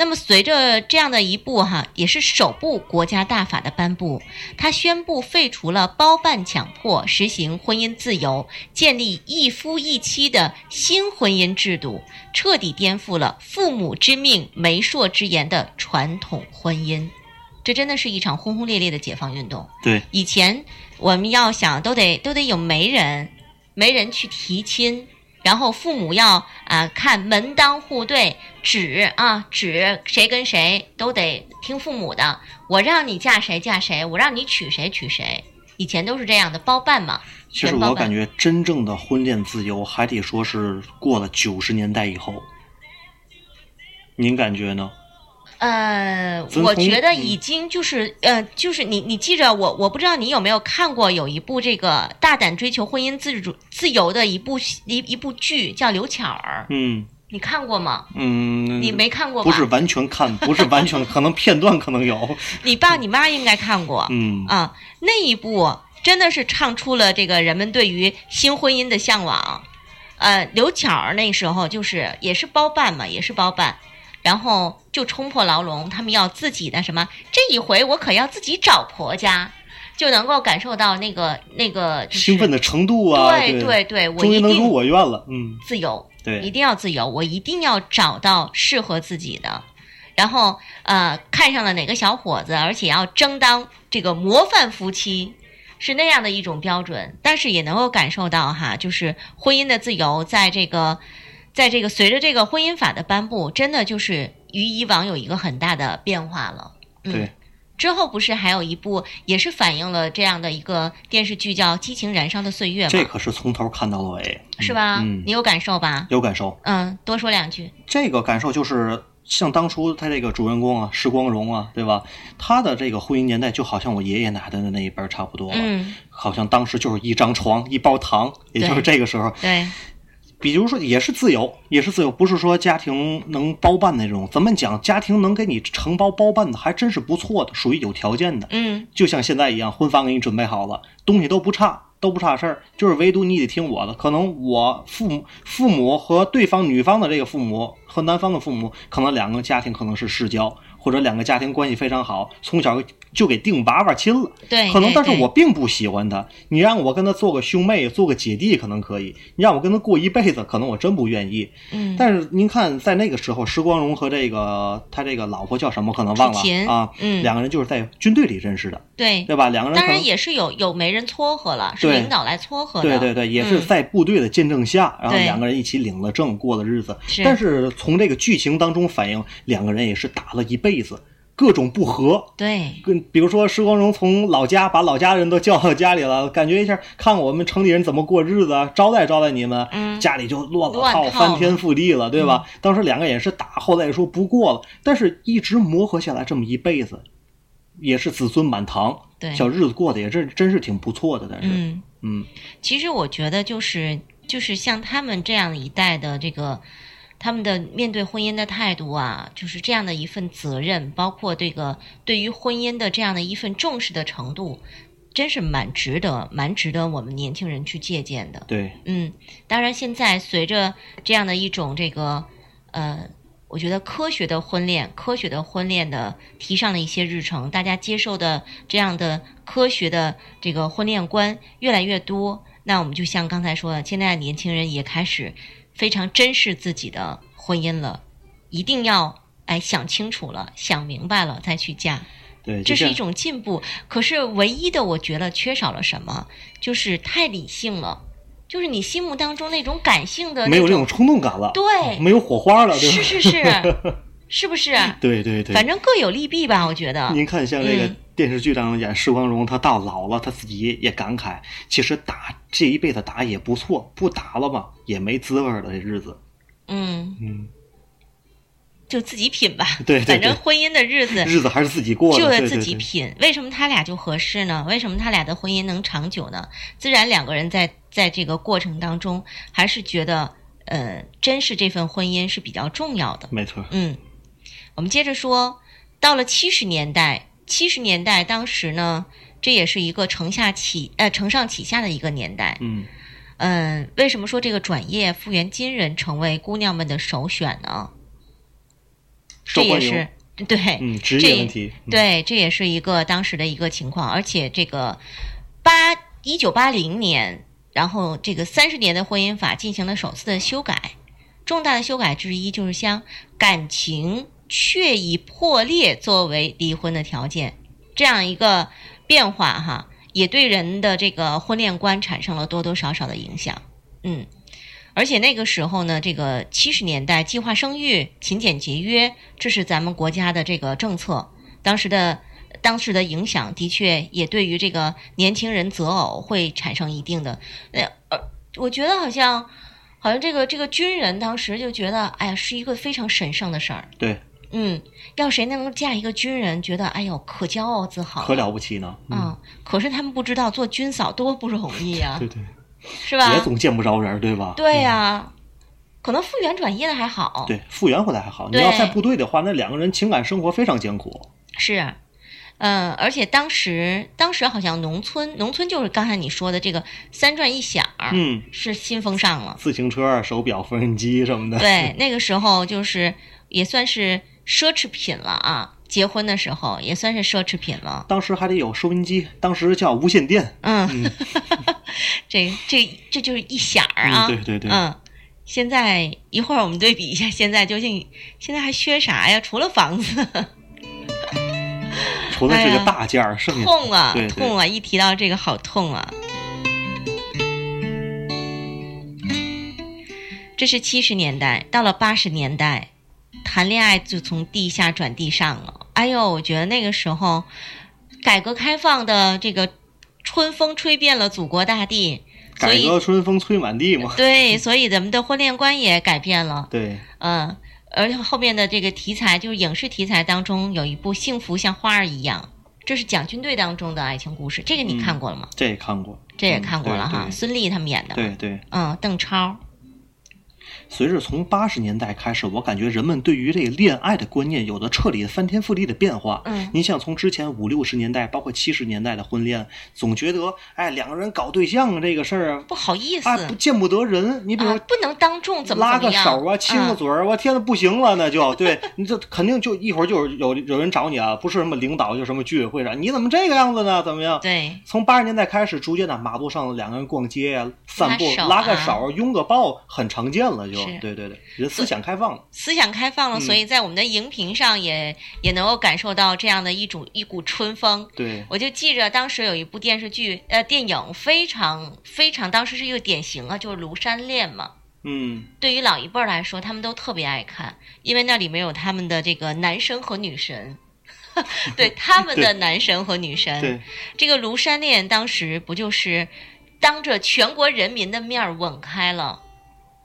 那么，随着这样的一部哈，也是首部国家大法的颁布，它宣布废除了包办强迫，实行婚姻自由，建立一夫一妻的新婚姻制度，彻底颠覆了父母之命、媒妁之言的传统婚姻。这真的是一场轰轰烈烈的解放运动。对，以前我们要想都得都得有媒人，媒人去提亲。然后父母要啊、看门当户对，指啊指谁跟谁都得听父母的。我让你嫁谁嫁谁，我让你娶谁娶谁。以前都是这样的，包办嘛，其实。我感觉真正的婚恋自由，还得说是过了九十年代以后。您感觉呢？呃，我觉得嗯已经就是呃，就是你你记着我，我不知道你有没有看过有一部这个大胆追求婚姻自主自由的一部一一部剧，叫《刘巧儿》，嗯你看过吗？嗯，你没看过吧？不是完全看，不是完全，可能片段可能有。(laughs) 你爸你妈应该看过。嗯啊，那一部真的是唱出了这个人们对于新婚姻的向往。呃，刘巧儿那时候就是也是包办嘛，也是包办，然后就冲破牢笼，他们要自己的什么？这一回我可要自己找婆家，就能够感受到那个那个、就是、兴奋的程度啊，对对对终于能如我愿了。嗯，自由，对一定要自由，我一定要找到适合自己的，然后呃，看上了哪个小伙子，而且要争当这个模范夫妻，是那样的一种标准，但是也能够感受到哈，就是婚姻的自由，在这个，在这个随着这个婚姻法的颁布，真的就是与以往有一个很大的变化了。嗯、对，之后不是还有一部也是反映了这样的一个电视剧，叫《激情燃烧的岁月》吗？这可是从头看到了尾，是吧？嗯，你有感受吧？有感受。嗯，多说两句。这个感受就是像当初他这个主人公啊，石光荣啊，对吧？他的这个婚姻年代就好像我爷爷奶奶的那一辈儿差不多了，嗯，好像当时就是一张床一包糖，也就是这个时候。对，比如说也是自由，也是自由，不是说家庭能包办那种。怎么讲？家庭能给你承包包办的，还真是不错的，属于有条件的。嗯，就像现在一样，婚房给你准备好了，东西都不差，都不差事儿，就是唯独你得听我的。可能我父母、父母和对方女方的这个父母和男方的父母，可能两个家庭可能是世交，或者两个家庭关系非常好，从小就给定娃娃亲了。对，可能，但是我并不喜欢他。你让我跟他做个兄妹，做个姐弟，可能可以；你让我跟他过一辈子，可能我真不愿意。嗯，但是您看，在那个时候，石光荣和这个他这个老婆叫什么，可能忘了啊。嗯两个人就是在军队里认识的，对，对吧？两个人当然也是有有媒人撮合了，是领导来撮合的。对对对，也是嗯在部队的见证下，然后两个人一起领了证，过了日子。是但是从这个剧情当中反映，两个人也是打了一辈子，各种不和。对。跟比如说石光荣从老家把老家人都叫到家里了，(laughs) 感觉一下看我们城里人怎么过日子啊，招待招待你们，嗯。家里就乱了套，套翻天覆地了，对吧？当时两个也是打，后来也说不过了，但是一直磨合下来这么一辈子，也是子孙满堂，对。小日子过得也真真是挺不错的，但是。嗯，嗯。其实我觉得就是就是像他们这样一代的这个。他们的面对婚姻的态度啊，就是这样的一份责任，包括这个对于婚姻的这样的一份重视的程度，真是蛮值得、蛮值得我们年轻人去借鉴的。对，嗯，当然，现在随着这样的一种这个呃，我觉得科学的婚恋、科学的婚恋的提上了一些日程，大家接受的这样的科学的这个婚恋观越来越多。那我们就像刚才说的，现在的年轻人也开始非常珍视自己的婚姻了，一定要哎想清楚了、想明白了再去嫁。对，这是一种进步。可是唯一的，我觉得缺少了什么，就是太理性了，就是你心目当中那种感性的种没有那种冲动感了，对没有火花了，对吧？是是是，是不是？(laughs) 对对对，反正各有利弊吧，我觉得。您看，像这个嗯电视剧当中演石光荣，他到老了，他自己也感慨，其实打这一辈子打也不错，不打了吧也没滋味儿了，这日子。嗯，嗯，就自己品吧。对对反正婚姻的日子 (laughs) 日子还是自己过的，就得自己品。为什么他俩就合适呢？为什么他俩的婚姻能长久呢？自然两个人在在这个过程当中，还是觉得呃，珍视这份婚姻是比较重要的。没错。嗯，我们接着说，到了七十年代，七十年代当时呢，这也是一个承下启呃承上启下的一个年代。嗯，嗯，为什么说这个转业复原金人成为姑娘们的首选呢？这也是对，嗯职这业问题。嗯。对，这也是一个当时的一个情况，而且这个八一九八零年，然后这个三十年的婚姻法进行了首次的修改，重大的修改之一就是将感情确已破裂作为离婚的条件，这样一个变化哈，也对人的这个婚恋观产生了多多少少的影响，嗯。而且那个时候呢，这个七十年代计划生育、勤俭节约，这是咱们国家的这个政策。当时的当时的影响，的确也对于这个年轻人择偶会产生一定的呃呃，我觉得好像好像这个这个军人当时就觉得，哎呀，是一个非常神圣的事儿。对，嗯，要谁能够嫁一个军人，觉得哎呦可骄傲自豪，可了不起呢。嗯，可是他们不知道做军嫂多不容易呀、(laughs) 对对，是吧？也总见不着人，对吧？对呀、可能复员转业的还好。对，复原回来还好。你要在部队的话，那两个人情感生活非常艰苦。是，嗯，而且当时当时好像农村，农村就是刚才你说的这个三转一响儿，嗯，是新风尚了。自行车、手表、缝纫机什么的。对，那个时候就是也算是奢侈品了啊。结婚的时候也算是奢侈品了。当时还得有收音机，当时叫无线电。嗯，(laughs) 这这这就是一响儿啊。嗯对对对嗯，现在一会儿我们对比一下，(laughs) 现在究竟现在还缺啥呀？除了房子，(laughs) 除了这个大件儿，剩下痛啊对对痛啊！一提到这个好痛啊。这是七十年代，到了八十年代，谈恋爱就从地下转地上了。哎呦，我觉得那个时候，改革开放的这个春风吹遍了祖国大地，所以改革春风吹满地嘛。对，所以咱们的婚恋观也改变了。对，嗯，而且后面的这个题材，就是影视题材当中有一部《幸福像花儿一样》，这是讲军队当中的爱情故事，这个你看过了吗？这也看过。这也看过了哈，孙俪他们演的。对对，嗯，邓超。随着从八十年代开始，我感觉人们对于这个恋爱的观念有了彻底的翻天覆地的变化。嗯你像从之前五六十年代，包括七十年代的婚恋，总觉得哎两个人搞对象这个事儿啊，不好意思，哎不见不得人。你比如不能当众怎么拉个怎么样手啊，亲个嗯嘴儿，我天呐，不行了，那就对 (laughs) 你这肯定就一会儿就有有人找你啊，不是什么领导，就什么居委会上，你怎么这个样子呢？怎么样？对，从八十年代开始，逐渐的马路上两个人逛街呀、散步拉个啊手、拥个抱，很常见了就。是对对对，人思想开放了。思想开放了，嗯所以在我们的荧屏上也也能够感受到这样的一种一股春风。对，我就记着当时有一部电视剧，呃，电影非常非常，当时是一个典型啊，就是《庐山恋》嘛。嗯，对于老一辈儿来说，他们都特别爱看，因为那里面有他们的这个男神和女神，(laughs) 对他们的男神和女神。对，这个庐山恋当时不就是当着全国人民的面儿吻开了，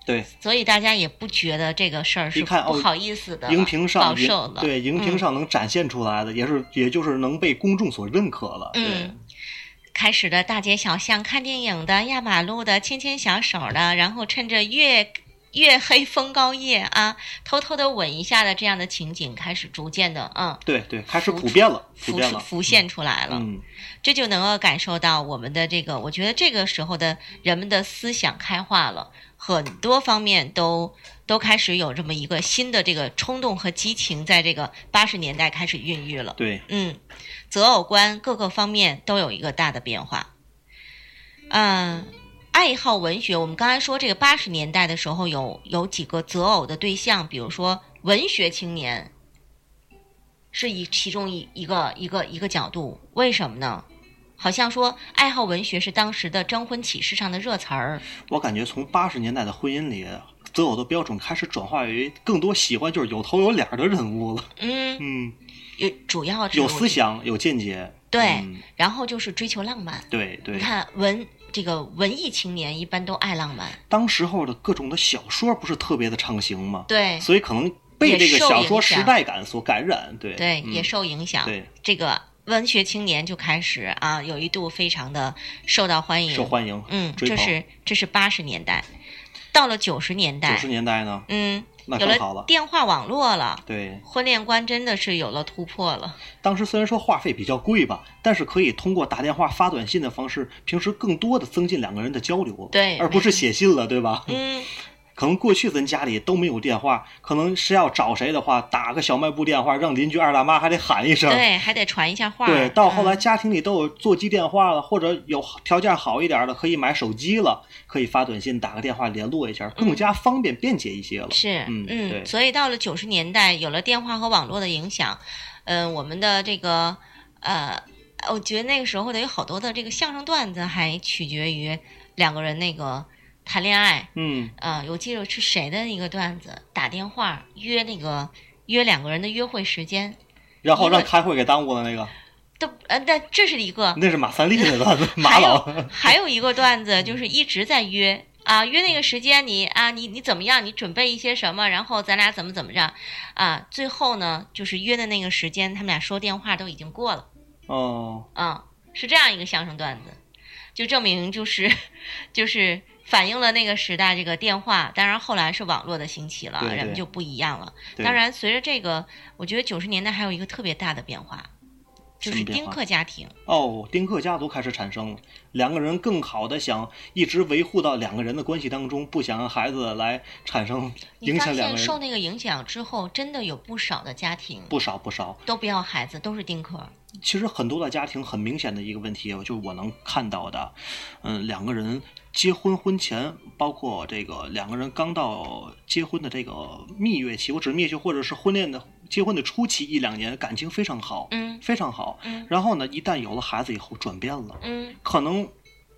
对，所以大家也不觉得这个事儿是不好意思的了，荧屏上。对荧屏嗯上能展现出来的，也是也就是能被公众所认可了。对嗯，开始的大街小巷看电影的、压马路的、牵牵小手的，然后趁着月月黑风高夜啊，偷偷的吻一下的这样的情景，开始逐渐的嗯对对，开始普遍了，普浮遍了。出浮现出来了。嗯，这就能够感受到我们的这个，我觉得这个时候的人们的思想开化了，很多方面都都开始有这么一个新的这个冲动和激情，在这个八十年代开始孕育了。对，嗯，择偶观各个方面都有一个大的变化。嗯，爱好文学，我们刚才说这个八十年代的时候有有几个择偶的对象，比如说文学青年，是以其中一一个一个一个角度，为什么呢？好像说爱好文学是当时的征婚启事上的热词儿，我感觉从八十年代的婚姻里，择偶的标准开始转化为更多喜欢就是有头有脸的人物了。嗯，嗯，有主要是有思想，有见解。对，嗯然后就是追求浪漫。对对你。看文这个文艺青年一般都爱浪漫，当时候的各种的小说不是特别的畅行吗？对所以可能被这个小说时代感所感染。对对，嗯也受影响。对这个文学青年就开始啊，有一度非常的受到欢迎，受欢迎。嗯，这是这是八十年代，到了九十年代，九十年代呢，嗯，有那更好了。了电话网络了，对，婚恋观真的是有了突破了。当时虽然说话费比较贵吧，但是可以通过打电话、发短信的方式，平时更多的增进两个人的交流，对而不是写信了，对吧？嗯，可能过去咱家里都没有电话，可能是要找谁的话，打个小卖部电话，让邻居二大妈还得喊一声。对，还得传一下话。对，到后来嗯家庭里都有座机电话了，或者有条件好一点的，可以买手机了，可以发短信、打个电话联络一下，更加方便便捷一些了。是，嗯对所以到了九十年代，有了电话和网络的影响，嗯、我们的这个呃，我觉得那个时候的有好多的这个相声段子还取决于两个人那个谈恋爱。嗯，啊、我记得是谁的一个段子，打电话约那个约两个人的约会时间，然后让开会给耽误了那个，都呃，但这是一个，那是马三立的段子，(laughs) 马还老。有还有一个段子，就是一直在约啊，约那个时间你啊，你你怎么样？你准备一些什么？然后咱俩怎么怎么着啊？最后呢，就是约的那个时间，他们俩说电话都已经过了哦，啊，是这样一个相声段子，就证明就是 (laughs) 就是反映了那个时代这个电话，当然后来是网络的兴起了，对对人们就不一样了。当然，随着这个，我觉得九十年代还有一个特别大的变化，就是丁克家庭。哦，丁克家族开始产生了，两个人更好的想一直维护到两个人的关系当中，不想让孩子来产生影响两个人。受那个影响之后，真的有不少的家庭不少不少，都不要孩子，都是丁克。其实很多的家庭很明显的一个问题，就是我能看到的，嗯，两个人结婚婚前，包括这个两个人刚到结婚的这个蜜月期，我指蜜月期或者是婚恋的结婚的初期一两年，感情非常好，嗯非常好。嗯然后呢，一旦有了孩子以后，转变了，嗯可能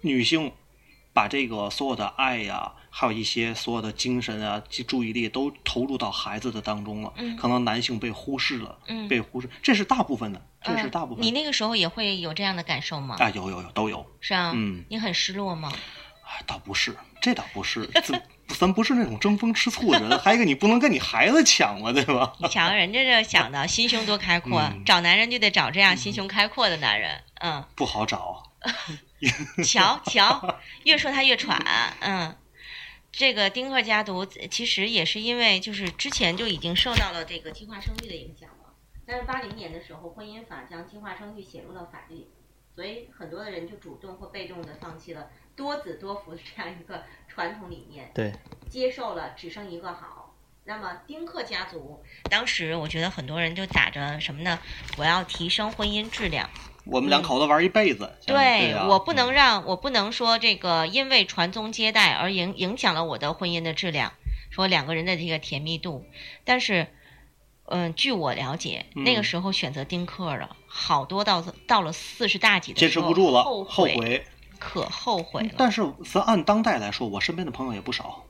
女性把这个所有的爱呀、还有一些所有的精神啊、及注意力都投入到孩子的当中了，嗯可能男性被忽视了，嗯被忽视，这是大部分的，这是嗯大部分。你那个时候也会有这样的感受吗？啊，有有有都有，是啊，嗯你很失落吗？哎，倒不是，这倒不是，咱咱不是那种争风吃醋的人，还有一个你不能跟你孩子抢嘛，对吧？你瞧人家这想的心胸多开阔，嗯找男人就得找这样心胸开阔的男人。嗯，不好找，(laughs) (laughs) 瞧瞧，越说他越喘。嗯，这个丁克家族其实也是因为就是之前就已经受到了这个计划生育的影响了，但是八零年的时候，婚姻法将计划生育写入了法律，所以很多的人就主动或被动的放弃了多子多福的这样一个传统理念，对，接受了只生一个好。那么丁克家族当时我觉得很多人就打着什么呢？我要提升婚姻质量。我们两口子玩一辈子。像对啊我不能让我不能说这个因为传宗接代而影影响了我的婚姻的质量，说两个人的这个甜蜜度。但是，嗯，据我了解，嗯那个时候选择丁克了，好多到到了四十大几的坚持不住了，后后悔。可后悔了。但是咱按当代来说，我身边的朋友也不少，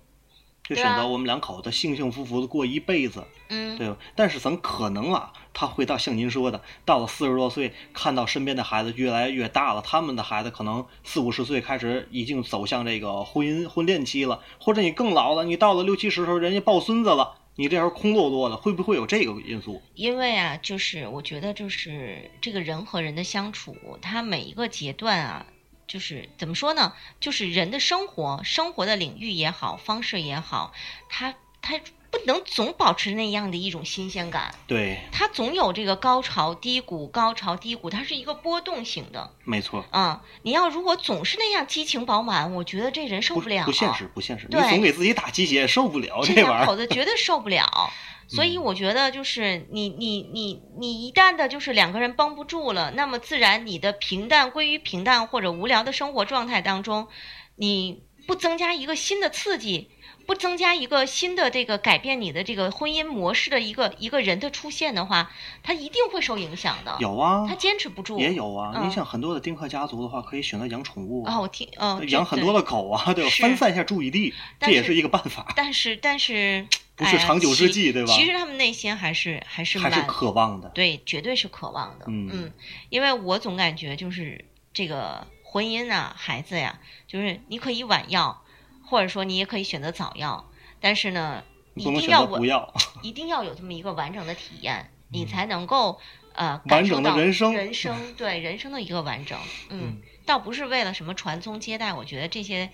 就选择我们两口子幸幸福福的过一辈子，嗯，对吧？但是咱可能啊，他会到像您说的，到了四十多岁，看到身边的孩子越来越大了，他们的孩子可能四五十岁开始已经走向这个婚姻婚恋期了，或者你更老了，你到了六七十的时候，人家抱孙子了，你这时候空落落的，会不会有这个因素？因为啊，就是我觉得就是这个人和人的相处，他每一个阶段啊，就是怎么说呢？就是人的生活，生活的领域也好，方式也好，他他不能总保持那样的一种新鲜感，对，他总有这个高潮低谷，高潮低谷，它是一个波动型的没错。啊、你要如果总是那样激情饱满，我觉得这人受不不了，不现实，不现实。你总给自己打鸡血，受不了这这玩意儿。两口子绝对受不了。(laughs) 所以我觉得，就是你你你你一旦的就是两个人绷不住了，那么自然你的平淡归于平淡或者无聊的生活状态当中，你不增加一个新的刺激，不增加一个新的这个改变你的这个婚姻模式的一个一个人的出现的话，他一定会受影响的。有啊，他坚持不住。也有啊。嗯你像很多的丁克家族的话，可以选择养宠物啊，我听，嗯、养很多的狗啊，对吧？分散一下注意力，这也是一个办法，但是但是不是长久之其计，对吧？其实他们内心还是还是还是蛮渴望的。对，绝对是渴望的。嗯因为我总感觉就是这个婚姻啊，孩子呀，就是你可以晚要，或者说你也可以选择早要，但是呢，一定要不要。一定要有这么一个完整的体验，你才能够呃完整的感受到人生人生对人生的一个完整。(laughs) 嗯，倒不是为了什么传宗接代，我觉得这些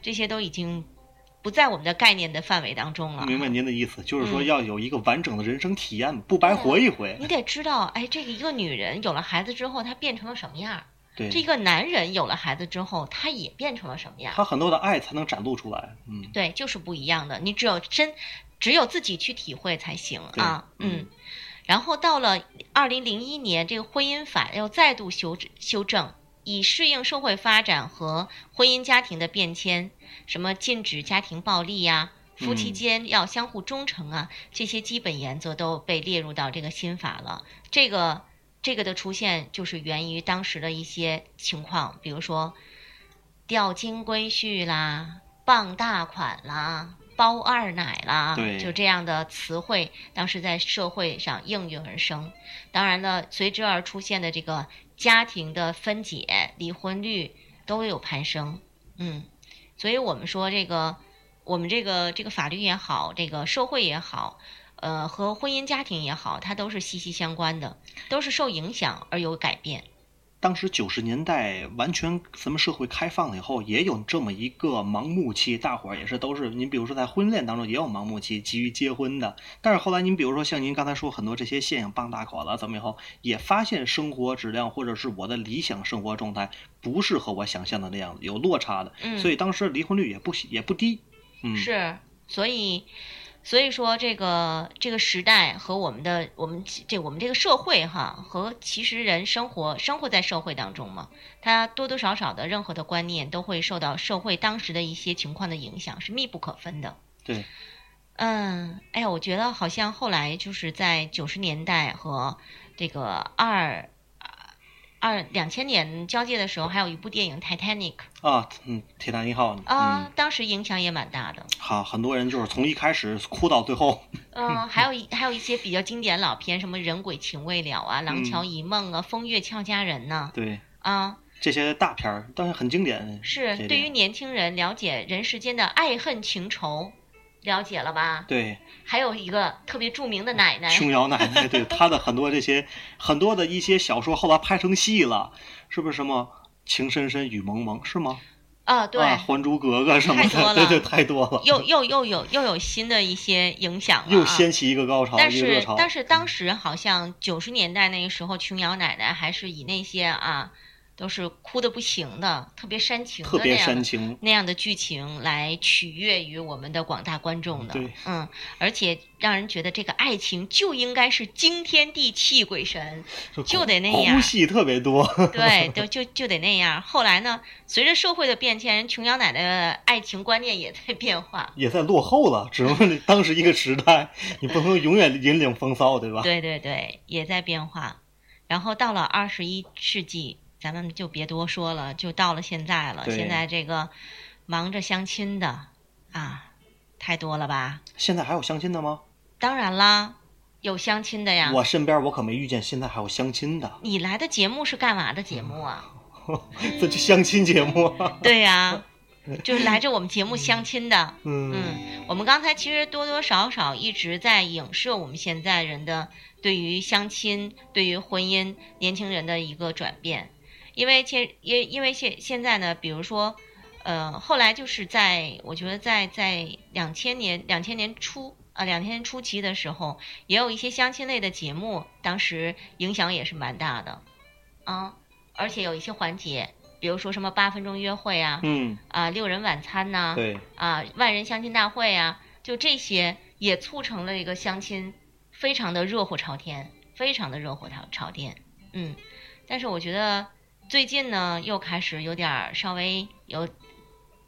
这些都已经不在我们的概念的范围当中了。明白您的意思，就是说嗯要有一个完整的人生体验，不白活一回。你得知道，哎，这个一个女人有了孩子之后，她变成了什么样儿？对，这个男人有了孩子之后，他也变成了什么样？他很多的爱才能展露出来。嗯，对，就是不一样的。你只有真，只有自己去体会才行对啊。嗯。然后到了二零零一年，这个婚姻法要再度修修正，以适应社会发展和婚姻家庭的变迁，什么禁止家庭暴力呀、夫妻嗯间要相互忠诚啊，这些基本原则都被列入到这个新法了。这个这个的出现，就是源于当时的一些情况，比如说钓金龟婿啦、傍大款啦、包二奶啦，就这样的词汇，当时在社会上应运而生。当然了，随之而出现的这个家庭的分解、离婚率都有攀升。嗯，所以我们说这个，我们这个这个法律也好，这个社会也好，呃，和婚姻家庭也好，它都是息息相关的，都是受影响而有改变。当时九十年代完全咱们社会开放了以后，也有这么一个盲目期，大伙儿也是都是，您比如说在婚恋当中也有盲目期，急于结婚的。但是后来您比如说像您刚才说很多这些现象，傍大款了怎么以后，也发现生活质量或者是我的理想生活状态不是和我想象的那样子，有落差的，嗯所以当时离婚率也不也不低。嗯，是，所以，所以说这个这个时代和我们的我们这我们这个社会哈，和其实人生活生活在社会当中嘛，他多多少少的任何的观念都会受到社会当时的一些情况的影响，是密不可分的。对，嗯，哎呀，我觉得好像后来就是在九十年代和这个二二两千年交界的时候，还有一部电影《Titanic》啊，嗯，铁达尼号，啊、嗯，当时影响也蛮大的。好，很多人就是从一开始哭到最后。嗯，(laughs) 还有一还有一些比较经典老片，什么《人鬼情未了》啊，《廊桥遗梦》啊，风月俏佳人》呐，对，啊，这些大片儿，但是很经典。是对于年轻人了解人世间的爱恨情仇，了解了吧？对还有一个特别著名的奶奶，琼瑶奶奶，对她的很多这些很多的一些小说，后来拍成戏了，是不是什么情深深雨蒙蒙是吗？啊，对，啊，《还珠格格》什么的，对对，太多了，又又又有又有新的一些影响了、啊，又掀起一个高潮，但是一个热潮。但是当时好像九十年代那个时候，琼瑶奶奶还是以那些啊，都是哭的不行的，特别煽情的特别那样的煽情，那样的剧情来取悦于我们的广大观众的对，嗯，而且让人觉得这个爱情就应该是惊天地泣鬼神，就得那样哭戏特别多。对，(laughs) 就就就得那样。后来呢，随着社会的变迁，人琼瑶奶奶的爱情观念也在变化。也在落后了，只能当时一个时代，你不能永远引领风骚，对吧？对对对，也在变化。然后到了二十一世纪，咱们就别多说了，就到了现在了。现在这个忙着相亲的啊，太多了吧？现在还有相亲的吗？当然啦，有相亲的呀。我身边我可没遇见现在还有相亲的，你来的节目是干嘛的节目啊？(laughs) 这就相亲节目啊。(laughs) 对呀、(laughs) 就是来着我们节目相亲的。嗯嗯，我们刚才其实多多少少一直在影射我们现在人的对于相亲、对于婚姻、年轻人的一个转变，因为现因因为现现在呢，比如说，呃，后来就是在我觉得在在两千年两千年初啊两千年初期的时候，也有一些相亲类的节目，当时影响也是蛮大的，啊，而且有一些环节，比如说什么八分钟约会啊，嗯，啊六人晚餐呐、对，啊，万人相亲大会啊，就这些也促成了一个相亲非常的热火朝天，非常的热火朝朝天。嗯，但是我觉得最近呢，又开始有点儿稍微有，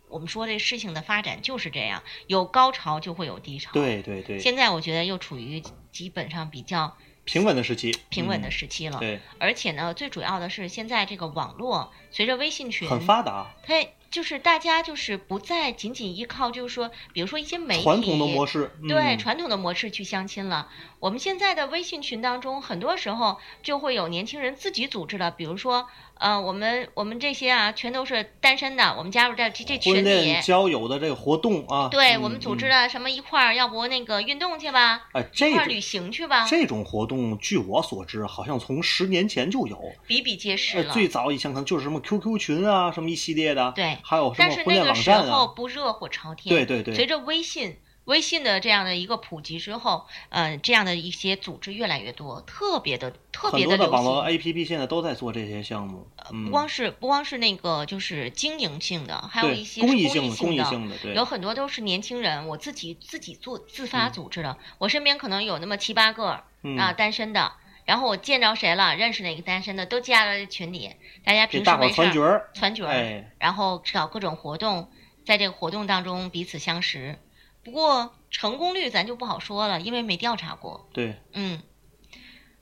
我们说这事情的发展就是这样，有高潮就会有低潮。，对对对，现在我觉得又处于基本上比较平稳的时期，平稳的嗯时期了。对，而且呢，最主要的是现在这个网络随着微信群很发达，它就是大家就是不再仅仅依靠，就是说，比如说一些媒体传统的模式，对嗯传统的模式去相亲了。我们现在的微信群当中，很多时候就会有年轻人自己组织的，比如说，呃，我们我们这些啊，全都是单身的，我们加入这这这群里。交友的这个活动啊，对、嗯我们组织嗯了什么一块儿，要不那个运动去吧，哎，一这一块儿旅行去吧，这种活动，据我所知，好像从十年前就有。比比皆是。最早以前可能就是什么 QQ 群啊，什么一系列的，对还有什么但是婚恋网那个时候不热火朝天，对对对随着微信微信的这样的一个普及之后，呃，这样的一些组织越来越多，特别的特别的流多的网络行。APP 现在都在做这些项目，嗯不，光是不光是那个就是经营性的，还有一些是公益性的、公益。性的，对，有很多都是年轻人，我自己自己做自发嗯组织的。我身边可能有那么七八个嗯啊单身的，然后我见着谁了，认识哪个单身的，都加到这群里，大家平时没事儿传角儿，儿，哎，然后搞各种活动，在这个活动当中彼此相识。不过成功率咱就不好说了，因为没调查过。对，嗯，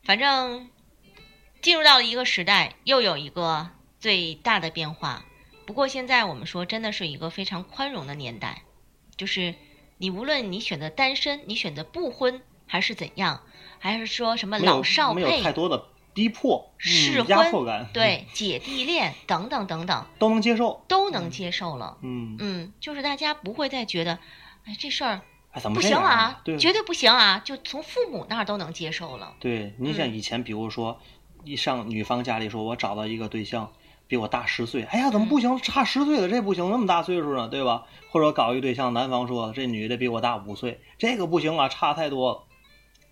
反正进入到了一个时代，又有一个最大的变化。不过现在我们说，真的是一个非常宽容的年代，就是你无论你选择单身，你选择不婚，还是怎样，还是说什么老少配没有太、多的逼迫、试嗯、压迫感，，对姐弟恋等等等等，都能接受，都能接受了。嗯，嗯，就是大家不会再觉得，哎，这事儿哎，怎么不行啊，对，绝对不行啊，就从父母那儿都能接受了。对，你像嗯以前，比如说，一上女方家里说，我找到一个对象比我大十岁，哎呀，怎么不行？差十岁的，这不行，那么大岁数呢，对吧？或者搞一对象，男方说这女的比我大五岁，这个不行啊，差太多了。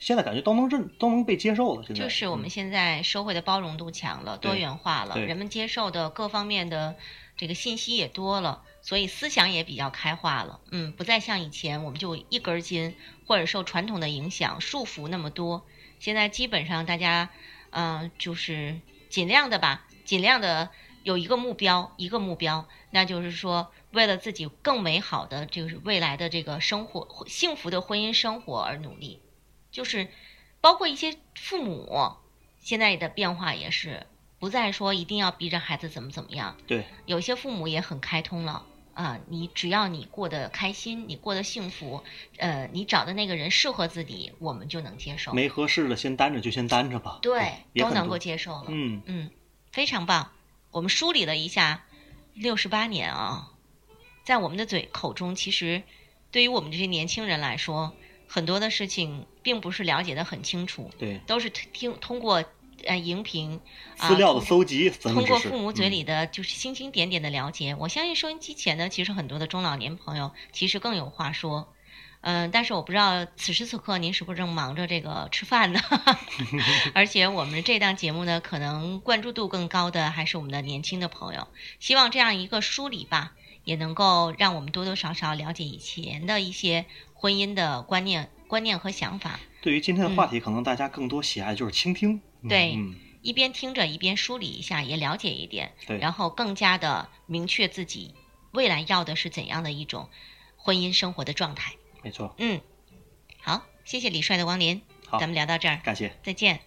现在感觉都能认，都能被接受了。现在就是我们现在社会的包容度强了，多元化了，人们接受的各方面的这个信息也多了，所以思想也比较开化了。嗯，不再像以前我们就一根筋，或者受传统的影响束缚那么多。现在基本上大家，嗯、就是尽量的吧，尽量的有一个目标，一个目标，那就是说，为了自己更美好的就是未来的这个生活，幸福的婚姻生活而努力。就是包括一些父母，现在的变化也是不再说一定要逼着孩子怎么怎么样，对，有些父母也很开通了。啊，你只要你过得开心，你过得幸福，呃，你找的那个人适合自己，我们就能接受。没合适的先单着就先单着吧。对，都能够接受了。嗯，嗯，非常棒。我们梳理了一下六十八年啊，在我们的嘴口中，其实对于我们这些年轻人来说，很多的事情并不是了解的很清楚，对，都是听通过呃荧屏啊资料的搜集，通过父母嘴嗯里的就是星星点点的了解，我相信收音机前呢，其实很多的中老年朋友其实更有话说。嗯，但是我不知道此时此刻您是不是正忙着这个吃饭呢？(laughs) 而且我们这档节目呢，可能关注度更高的还是我们的年轻的朋友。希望这样一个梳理吧，也能够让我们多多少少了解以前的一些婚姻的观念、观念和想法。对于今天的话题，可能大家更多喜爱就是倾听。嗯对嗯，一边听着一边梳理一下，也了解一点，对然后更加的明确自己未来要的是怎样的一种婚姻生活的状态。没错。嗯，好，谢谢李帅的光临，好咱们聊到这儿，感谢。再见。